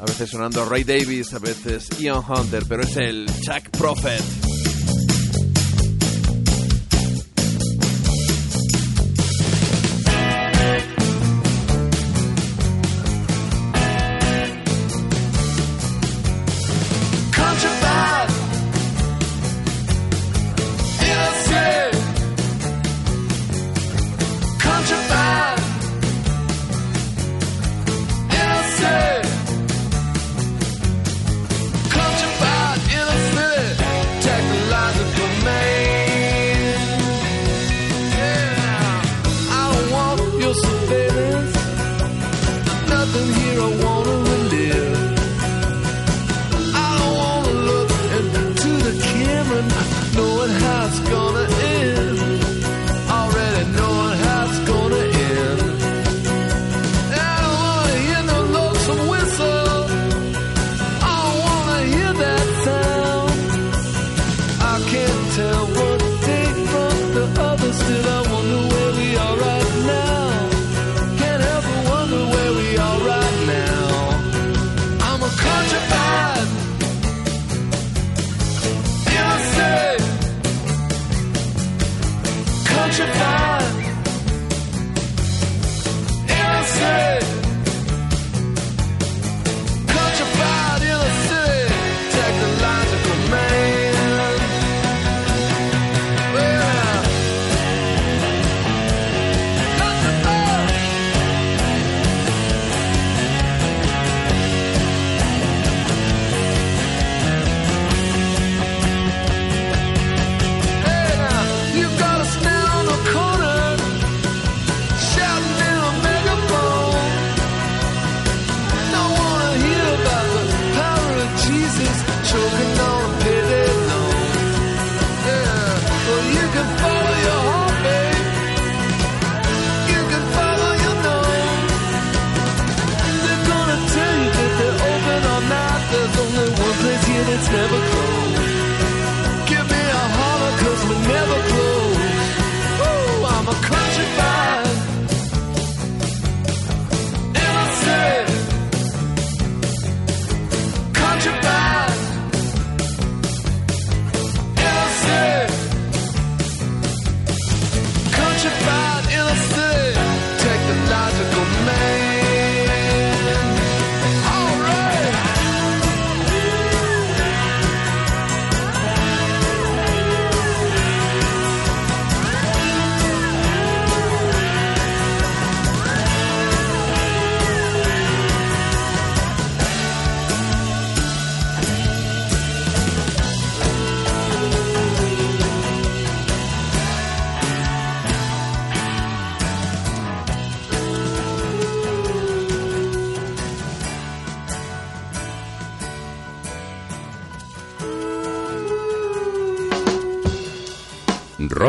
A veces sonando Ray Davis, a veces Ian Hunter, pero es el Chuck Prophet.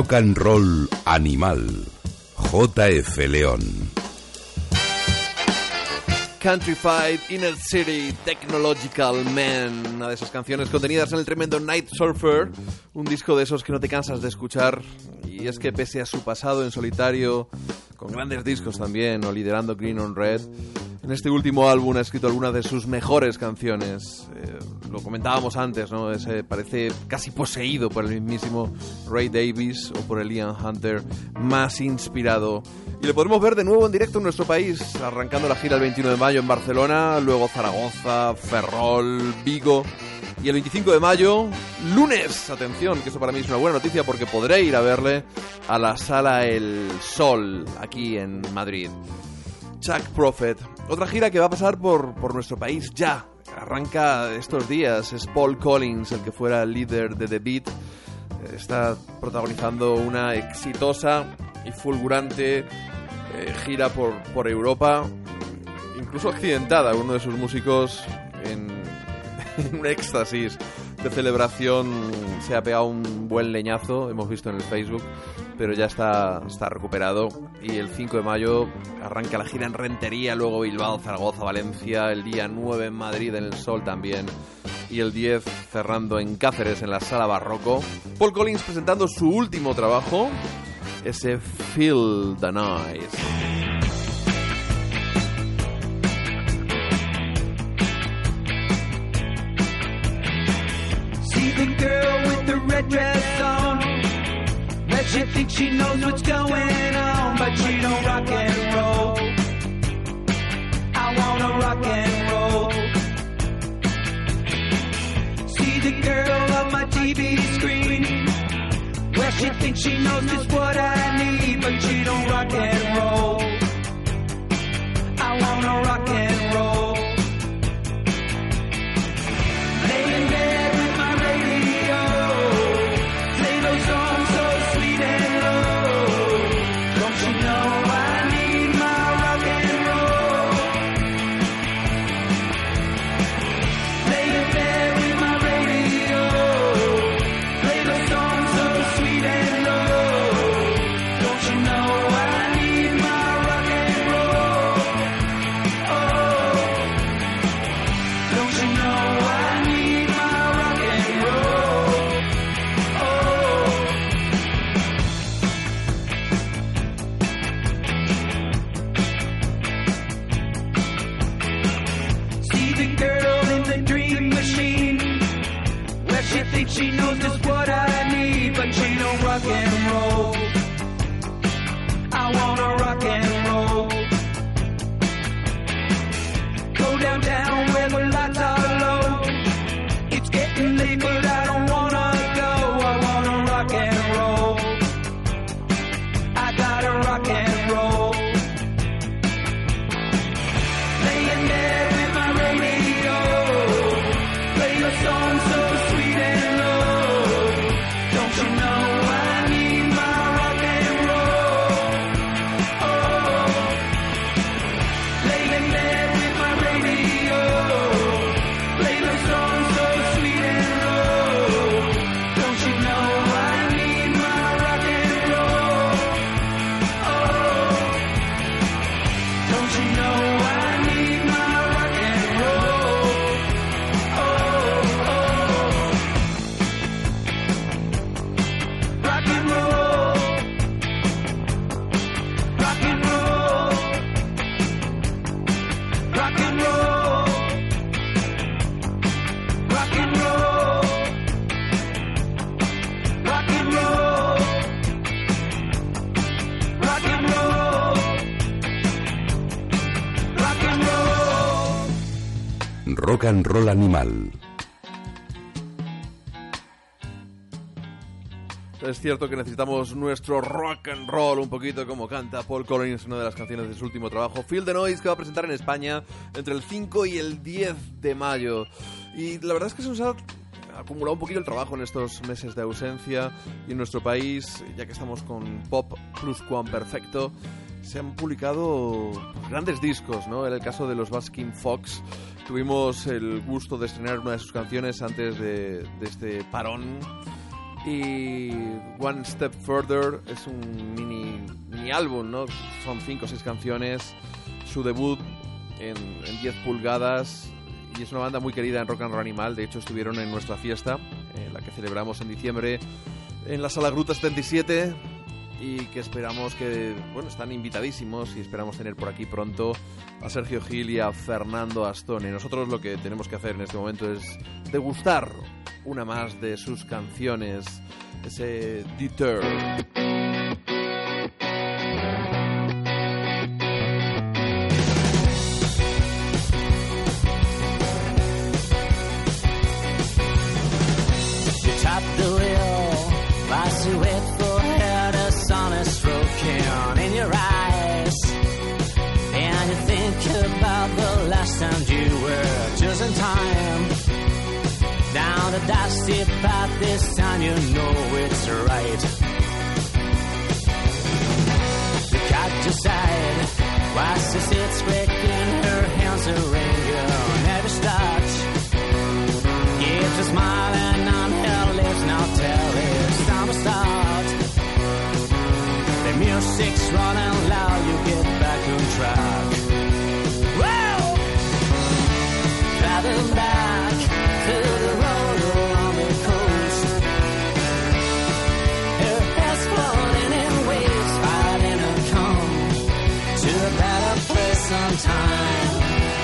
Rock and Animal. JF León. Countrified Inner City Technological Man, una de esas canciones contenidas en el tremendo Night Surfer, un disco de esos que no te cansas de escuchar. Y es que pese a su pasado en solitario, con grandes discos también, o liderando Green on Red, en este último álbum ha escrito algunas de sus mejores canciones. Eh, lo comentábamos antes, ¿no? Ese parece casi poseído por el mismísimo Ray Davis o por el Ian Hunter más inspirado. Y lo podemos ver de nuevo en directo en nuestro país, arrancando la gira el 21 de mayo en Barcelona, luego Zaragoza, Ferrol, Vigo. Y el 25 de mayo, lunes, atención, que eso para mí es una buena noticia porque podré ir a verle a la sala El Sol, aquí en Madrid. Chuck Prophet. Otra gira que va a pasar por, por nuestro país ya. Arranca estos días. Es Paul Collins, el que fuera líder de The Beat. Está protagonizando una exitosa y fulgurante eh, gira por, por Europa. Incluso accidentada. Uno de sus músicos en, en un éxtasis de celebración se ha pegado un buen leñazo, hemos visto en el Facebook, pero ya está, está recuperado. Y el 5 de mayo arranca la gira en Rentería, luego Bilbao, Zaragoza, Valencia, el día 9 en Madrid, en el Sol también. Y el 10 cerrando en Cáceres, en la Sala Barroco. Paul Collins presentando su último trabajo, ese Feel the the red dress on. Well, she thinks she knows what's going on, but she don't rock and roll. I wanna rock and The girl on my TV screen. Well, she thinks she knows just what I need, but she don't rock and roll. I wanna rock and Roll Animal. Es cierto que necesitamos nuestro rock and roll un poquito como canta Paul Collins, una de las canciones de su último trabajo, Feel the Noise, que va a presentar en España entre el 5 y el 10 de mayo. Y la verdad es que se nos ha acumulado un poquito el trabajo en estos meses de ausencia y en nuestro país, ya que estamos con Pop Plus Quan Perfecto, se han publicado pues, grandes discos, ¿no? En el caso de los Baskin Fox, tuvimos el gusto de estrenar una de sus canciones antes de, de este parón y One Step Further es un mini, mini álbum, ¿no? Son cinco o seis canciones. Su debut en, en 10 pulgadas. Y es una banda muy querida en Rock and Roll Animal. De hecho, estuvieron en nuestra fiesta, eh, la que celebramos en diciembre, en la Sala Gruta 77. Y que esperamos que, bueno, están invitadísimos y esperamos tener por aquí pronto a Sergio Gil y a Fernando Astone. Nosotros lo que tenemos que hacer en este momento es degustar una más de sus canciones, ese Deter. The dusty path, this time you know it's right. You got your side, why she sits breaking her hands a ring, girl, never starts. Keeps a smiling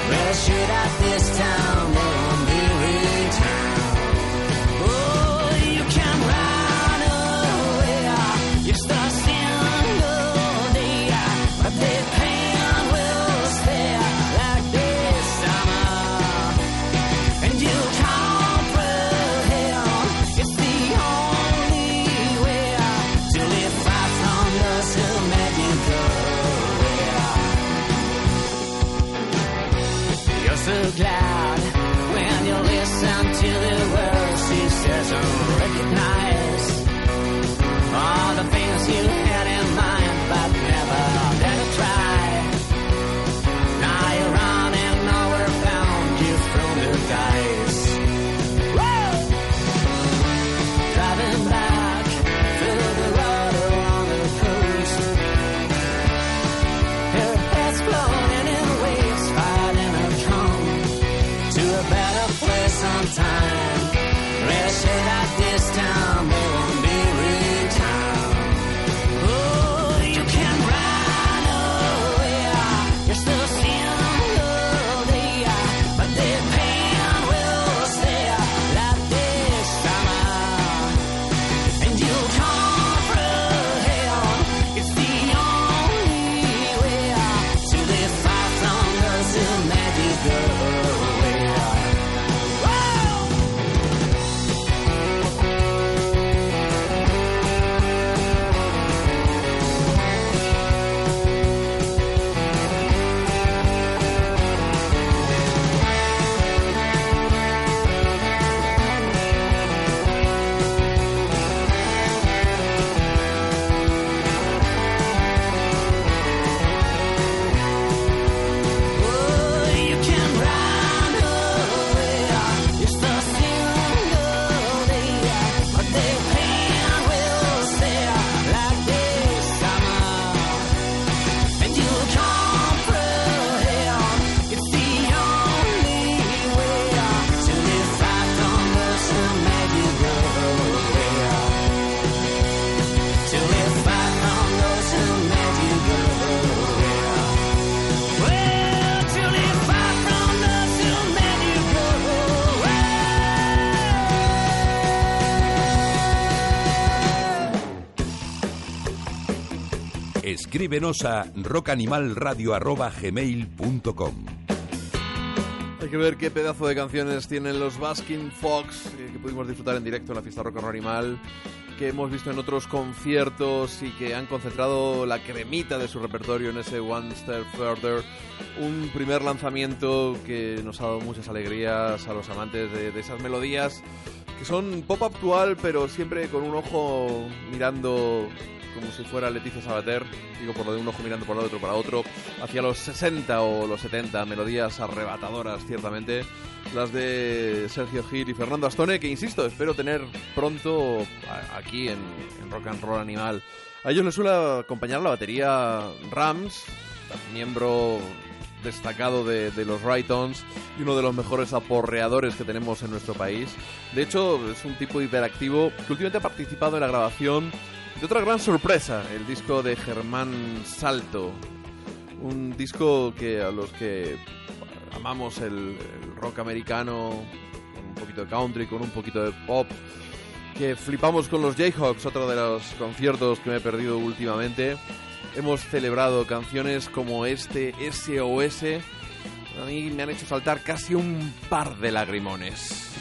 Well, shoot out this town, there won't be return. And recognize all the things you had in Escríbenos a rockanimalradio.gmail.com Hay que ver qué pedazo de canciones tienen los Baskin Fox eh, que pudimos disfrutar en directo en la fiesta Rock Animal, que hemos visto en otros conciertos y que han concentrado la cremita de su repertorio en ese One Step Further. Un primer lanzamiento que nos ha dado muchas alegrías a los amantes de, de esas melodías que son pop actual, pero siempre con un ojo mirando como si fuera Leticia Sabater, digo por lo de un ojo mirando por el otro para otro, hacia los 60 o los 70, melodías arrebatadoras ciertamente, las de Sergio Gil y Fernando Astone, que insisto, espero tener pronto aquí en, en Rock and Roll Animal. A ellos les suele acompañar la batería Rams, miembro destacado de, de los Raytons y uno de los mejores aporreadores que tenemos en nuestro país. De hecho, es un tipo hiperactivo que últimamente ha participado en la grabación De otra gran sorpresa, el disco de Germán Salto. Un disco que a los que amamos el, el rock americano, con un poquito de country, con un poquito de pop, que flipamos con los Jayhawks, otro de los conciertos que me he perdido últimamente. Hemos celebrado canciones como este SOS. A mí me han hecho saltar casi un par de lagrimones.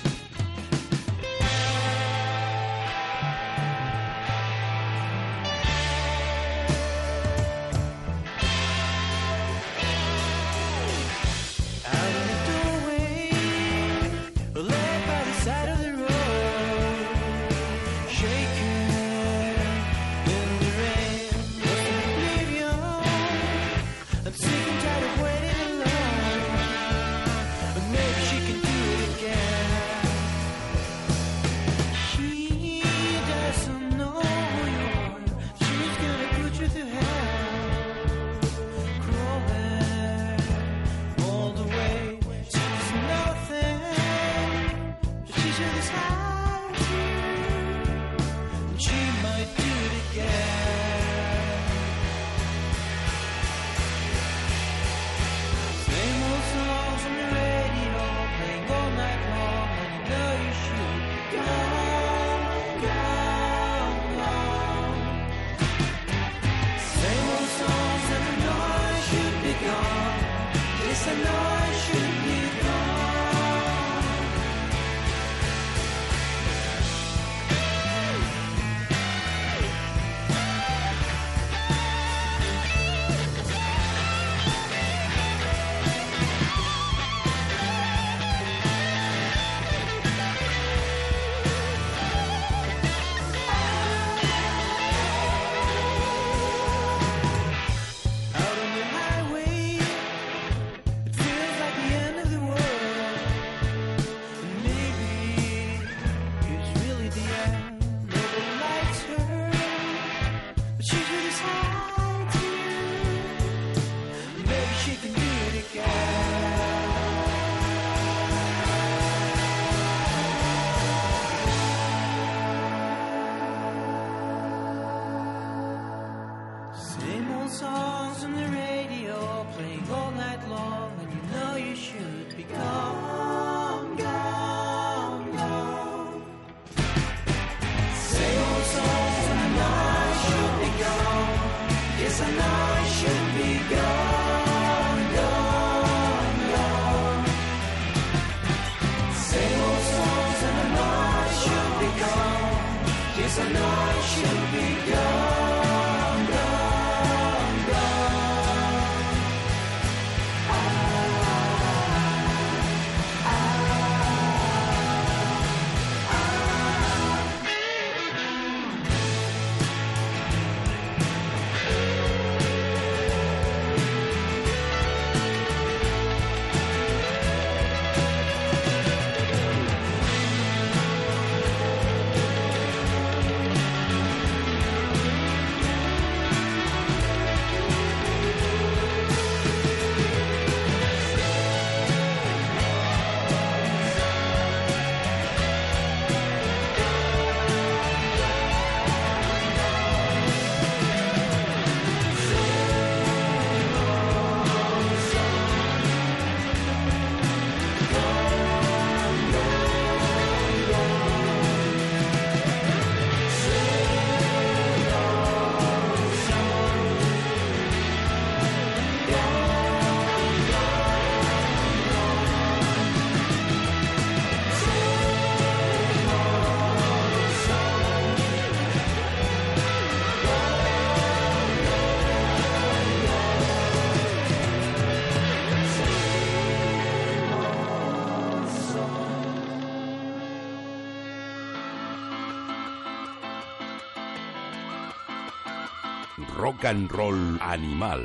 Roll Animal.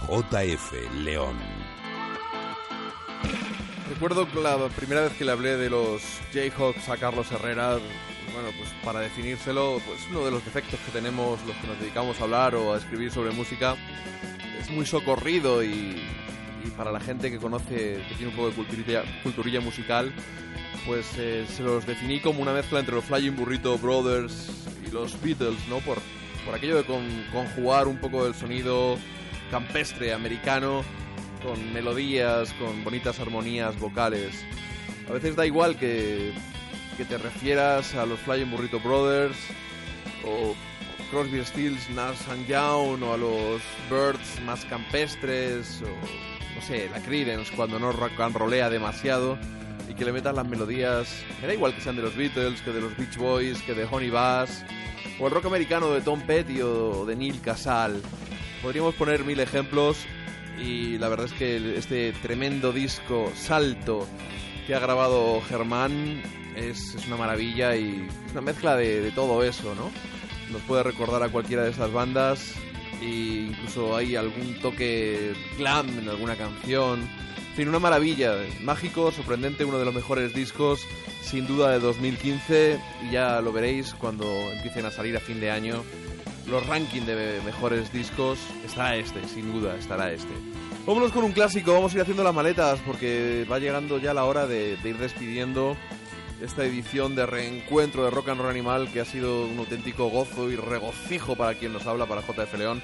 JF León. Recuerdo la primera vez que le hablé de los Jayhawks a Carlos Herrera, bueno, pues para definírselo, pues uno de los defectos que tenemos los que nos dedicamos a hablar o a escribir sobre música es muy socorrido y, para la gente que conoce, que tiene un poco de culturilla, culturilla musical, pues eh, se los definí como una mezcla entre los Flying Burrito Brothers y los Beatles, ¿no? Por, por aquello de con- conjugar un poco el sonido campestre americano con melodías, con bonitas armonías vocales. A veces da igual que, que te refieras a los Flying Burrito Brothers o Crosby, Stills, Nash and Young o a los Birds más campestres o no sé, la Creedence cuando no rock and rollea demasiado y que le metas las melodías, me da igual que sean de los Beatles, que de los Beach Boys, que de Honey Bass o el rock americano de Tom Petty o de Neil Casal. Podríamos poner mil ejemplos y la verdad es que este tremendo disco Salto que ha grabado Germán es, es una maravilla y es una mezcla de, de todo eso, ¿no? Nos puede recordar a cualquiera de estas bandas e incluso hay algún toque glam en alguna canción. En fin, una maravilla, mágico, sorprendente, uno de los mejores discos sin duda de 2015 y ya lo veréis cuando empiecen a salir a fin de año los rankings de mejores discos. Estará este, sin duda, estará este. Vámonos con un clásico, vamos a ir haciendo las maletas porque va llegando ya la hora de, de ir despidiendo esta edición de reencuentro de Rock and Roll Animal que ha sido un auténtico gozo y regocijo para quien nos habla, para JF León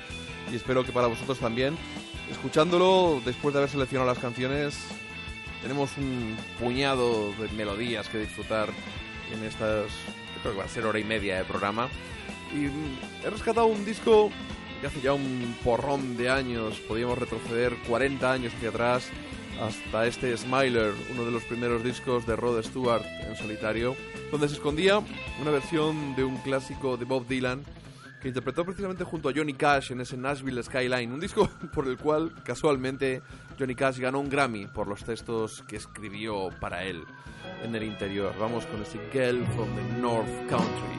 y espero que para vosotros también. Escuchándolo, después de haber seleccionado las canciones, tenemos un puñado de melodías que disfrutar en estas, creo que va a ser hora y media de programa. Y mm, he rescatado un disco que hace ya un porrón de años, podíamos retroceder 40 años hacia atrás, hasta este Smiler, uno de los primeros discos de Rod Stewart en solitario, donde se escondía una versión de un clásico de Bob Dylan que interpretó precisamente junto a Johnny Cash en ese Nashville Skyline, un disco por el cual casualmente Johnny Cash ganó un Grammy por los textos que escribió para él en el interior. Vamos con ese Girl from the North Country.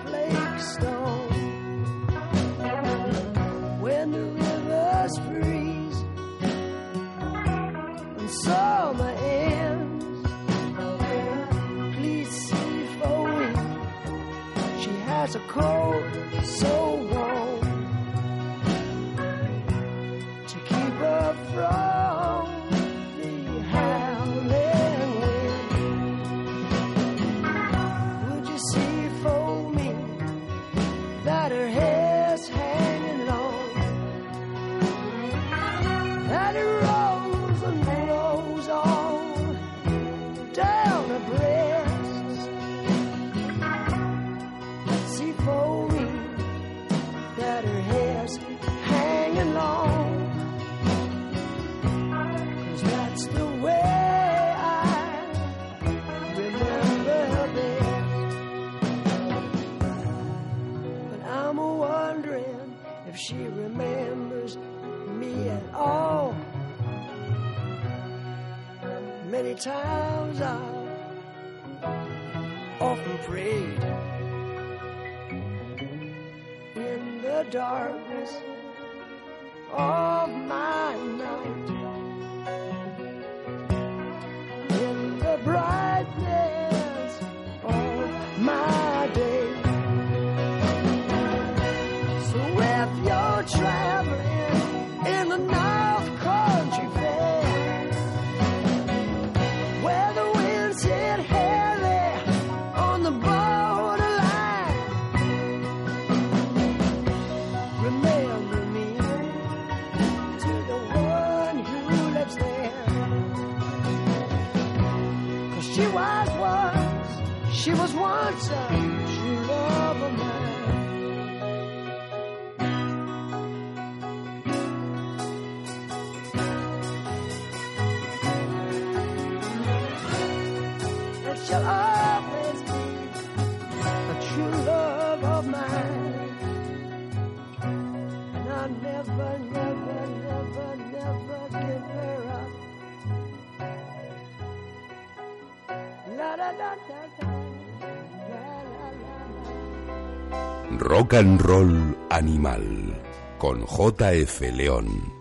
Rock and Roll Animal con JF León.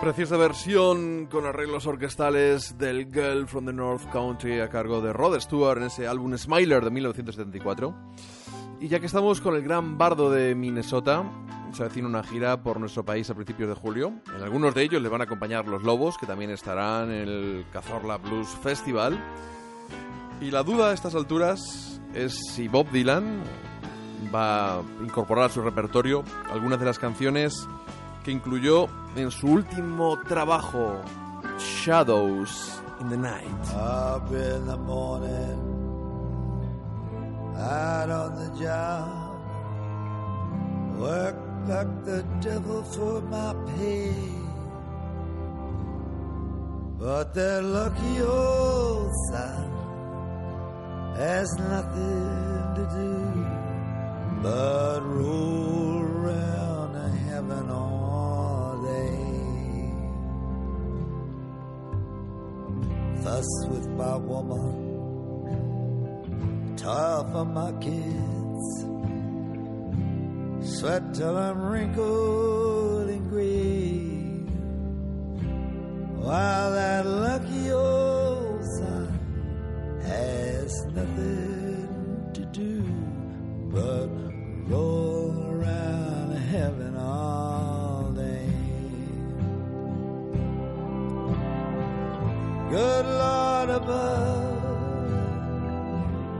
Preciosa versión con arreglos orquestales del Girl from the North Country a cargo de Rod Stewart en ese álbum Smiler de 1974. Y ya que estamos con el gran bardo de Minnesota, se avecina una gira por nuestro país a principios de julio. En algunos de ellos le van a acompañar los Lobos, que también estarán en el Cazorla Blues Festival. Y la duda a estas alturas es si Bob Dylan va a incorporar a su repertorio algunas de las canciones que incluyó en su último trabajo, Shadows in the Night. Up in the morning, out on the job, work like the devil for my pay. But that lucky old son has nothing to do but roll around heaven all day. fuss with my woman, toil for my kids, sweat till I'm wrinkled and gray, while that lucky old has nothing to do but roll around heaven all day. Good Lord above,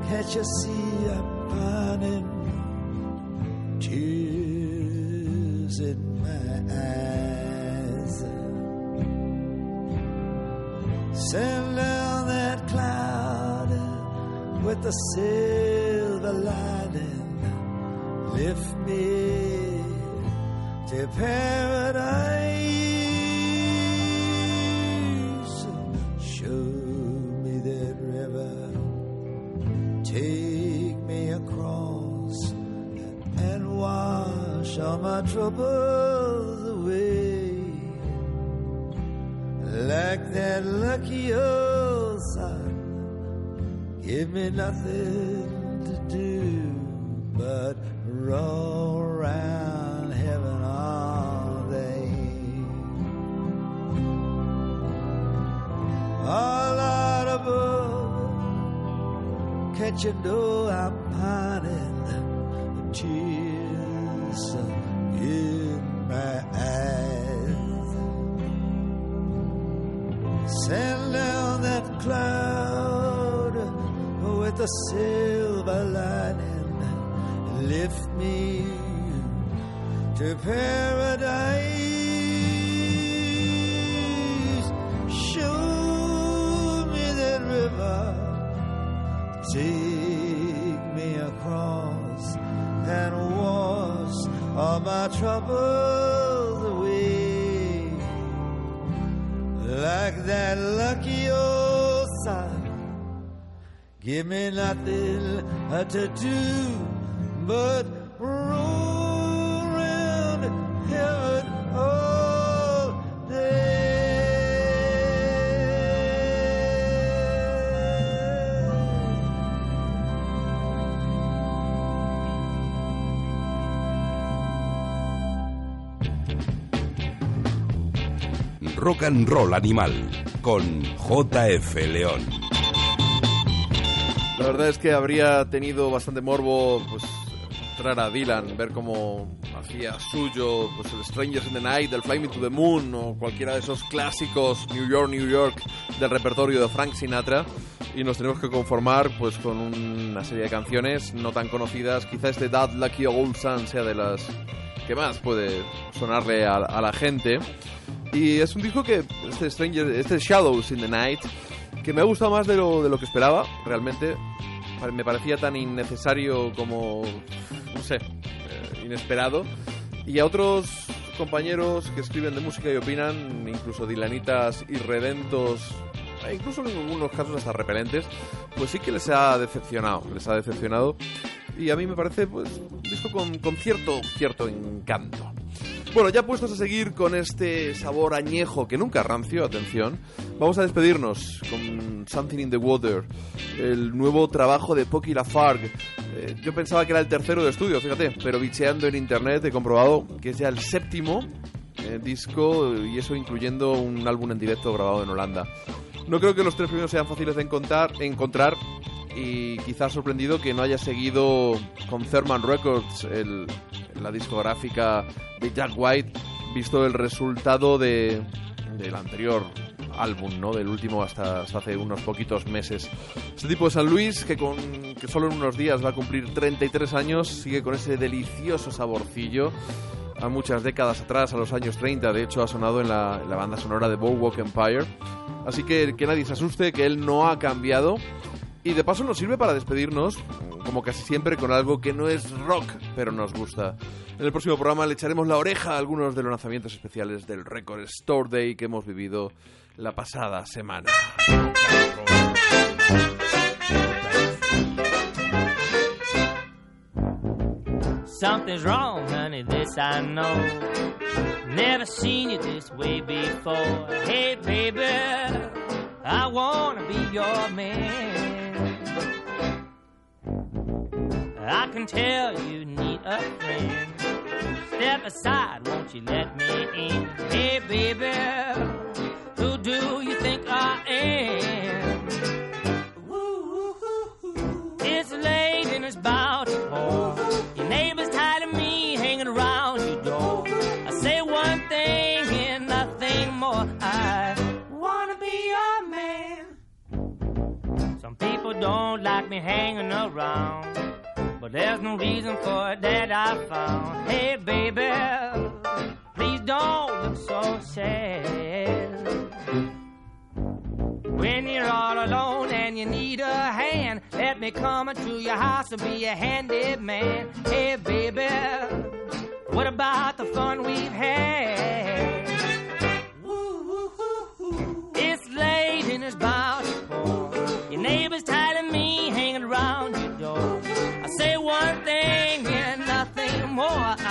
can't you see I'm pining? Tears in the silver lining. Lift me to paradise. Show me that river. Take me across and wash all my troubles away. Like that lucky old give me nothing to do but roll around heaven all day. All out above, can't you know I'm silver lining. Lift me to paradise. Show me that river. Take me across and wash all my troubles Me nothing but. Rock and Roll Animal con JF León. La verdad es que habría tenido bastante morbo pues, entrar a Dylan, ver cómo hacía suyo pues, el Strangers in the Night, el Fly Me to the Moon o cualquiera de esos clásicos New York, New York del repertorio de Frank Sinatra. Y nos tenemos que conformar pues con una serie de canciones no tan conocidas. Quizá este That Lucky Old Sun sea de las que más puede sonarle a, a la gente. Y es un disco que este Stranger, este Shadows in the Night, que me ha gustado más de lo, de lo que esperaba, realmente. Me parecía tan innecesario como, no sé, eh, inesperado. Y a otros compañeros que escriben de música y opinan, incluso dilanitas irredentos, e incluso en algunos casos hasta repelentes, pues sí que les ha decepcionado, les ha decepcionado. Y a mí me parece, pues, disco con, con cierto, cierto encanto. Bueno, ya puestos a seguir con este sabor añejo que nunca rancio, atención, Vamos a despedirnos con Something in the Water, el nuevo trabajo de Pocky Lafargue. Eh, yo pensaba que era el tercero de estudio, fíjate, pero bicheando en internet he comprobado que es ya el séptimo eh, disco y eso incluyendo un álbum en directo grabado en Holanda. No creo que los tres primeros sean fáciles de encontrar, encontrar y quizás sorprendido que no haya seguido con Thurman Records, la discográfica de Jack White, visto el resultado de, del anterior álbum, ¿no? Del último hasta, hace unos poquitos meses. Este tipo de San Luis, que, con, que solo en unos días va a cumplir 33 años, sigue con ese delicioso saborcillo a muchas décadas atrás, a los años 30. De hecho, ha sonado en la, en la banda sonora de Boardwalk Empire. Así que que nadie se asuste, que él no ha cambiado. Y de paso nos sirve para despedirnos, como casi siempre, con algo que no es rock, pero nos gusta. En el próximo programa le echaremos la oreja a algunos de los lanzamientos especiales del Record Store Day que hemos vivido la pasada semana. Something's wrong, honey, this I know. Never seen you this way before. Hey, baby, I wanna be your man. I can tell you need a friend. Step aside, won't you let me in? Hey, baby, who do you think I am? It's late and it's about to pour. Your neighbor's tired of me hanging around your door. I say one thing and nothing more. I wanna be your man. Some people don't like me hanging around, but there's no reason for it that I found. Hey, baby, please don't look so sad. When you're all alone and you need a hand, let me come into your house and be a handy man. Hey, baby, what about the fun we've had? It's late and it's about more.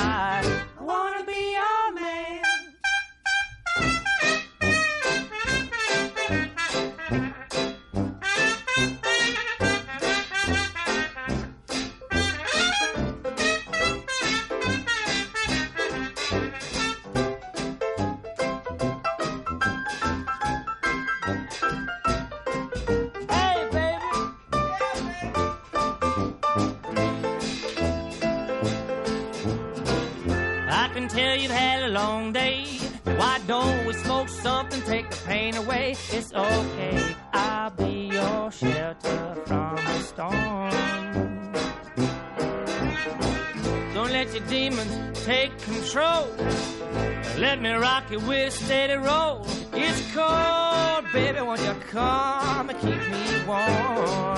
Tell you've had a long day. Why don't we smoke something, take the pain away? It's okay, I'll be your shelter from the storm. Don't let your demons take control. Let me rock you with steady roll. It's cold, baby, won't you come and keep me warm?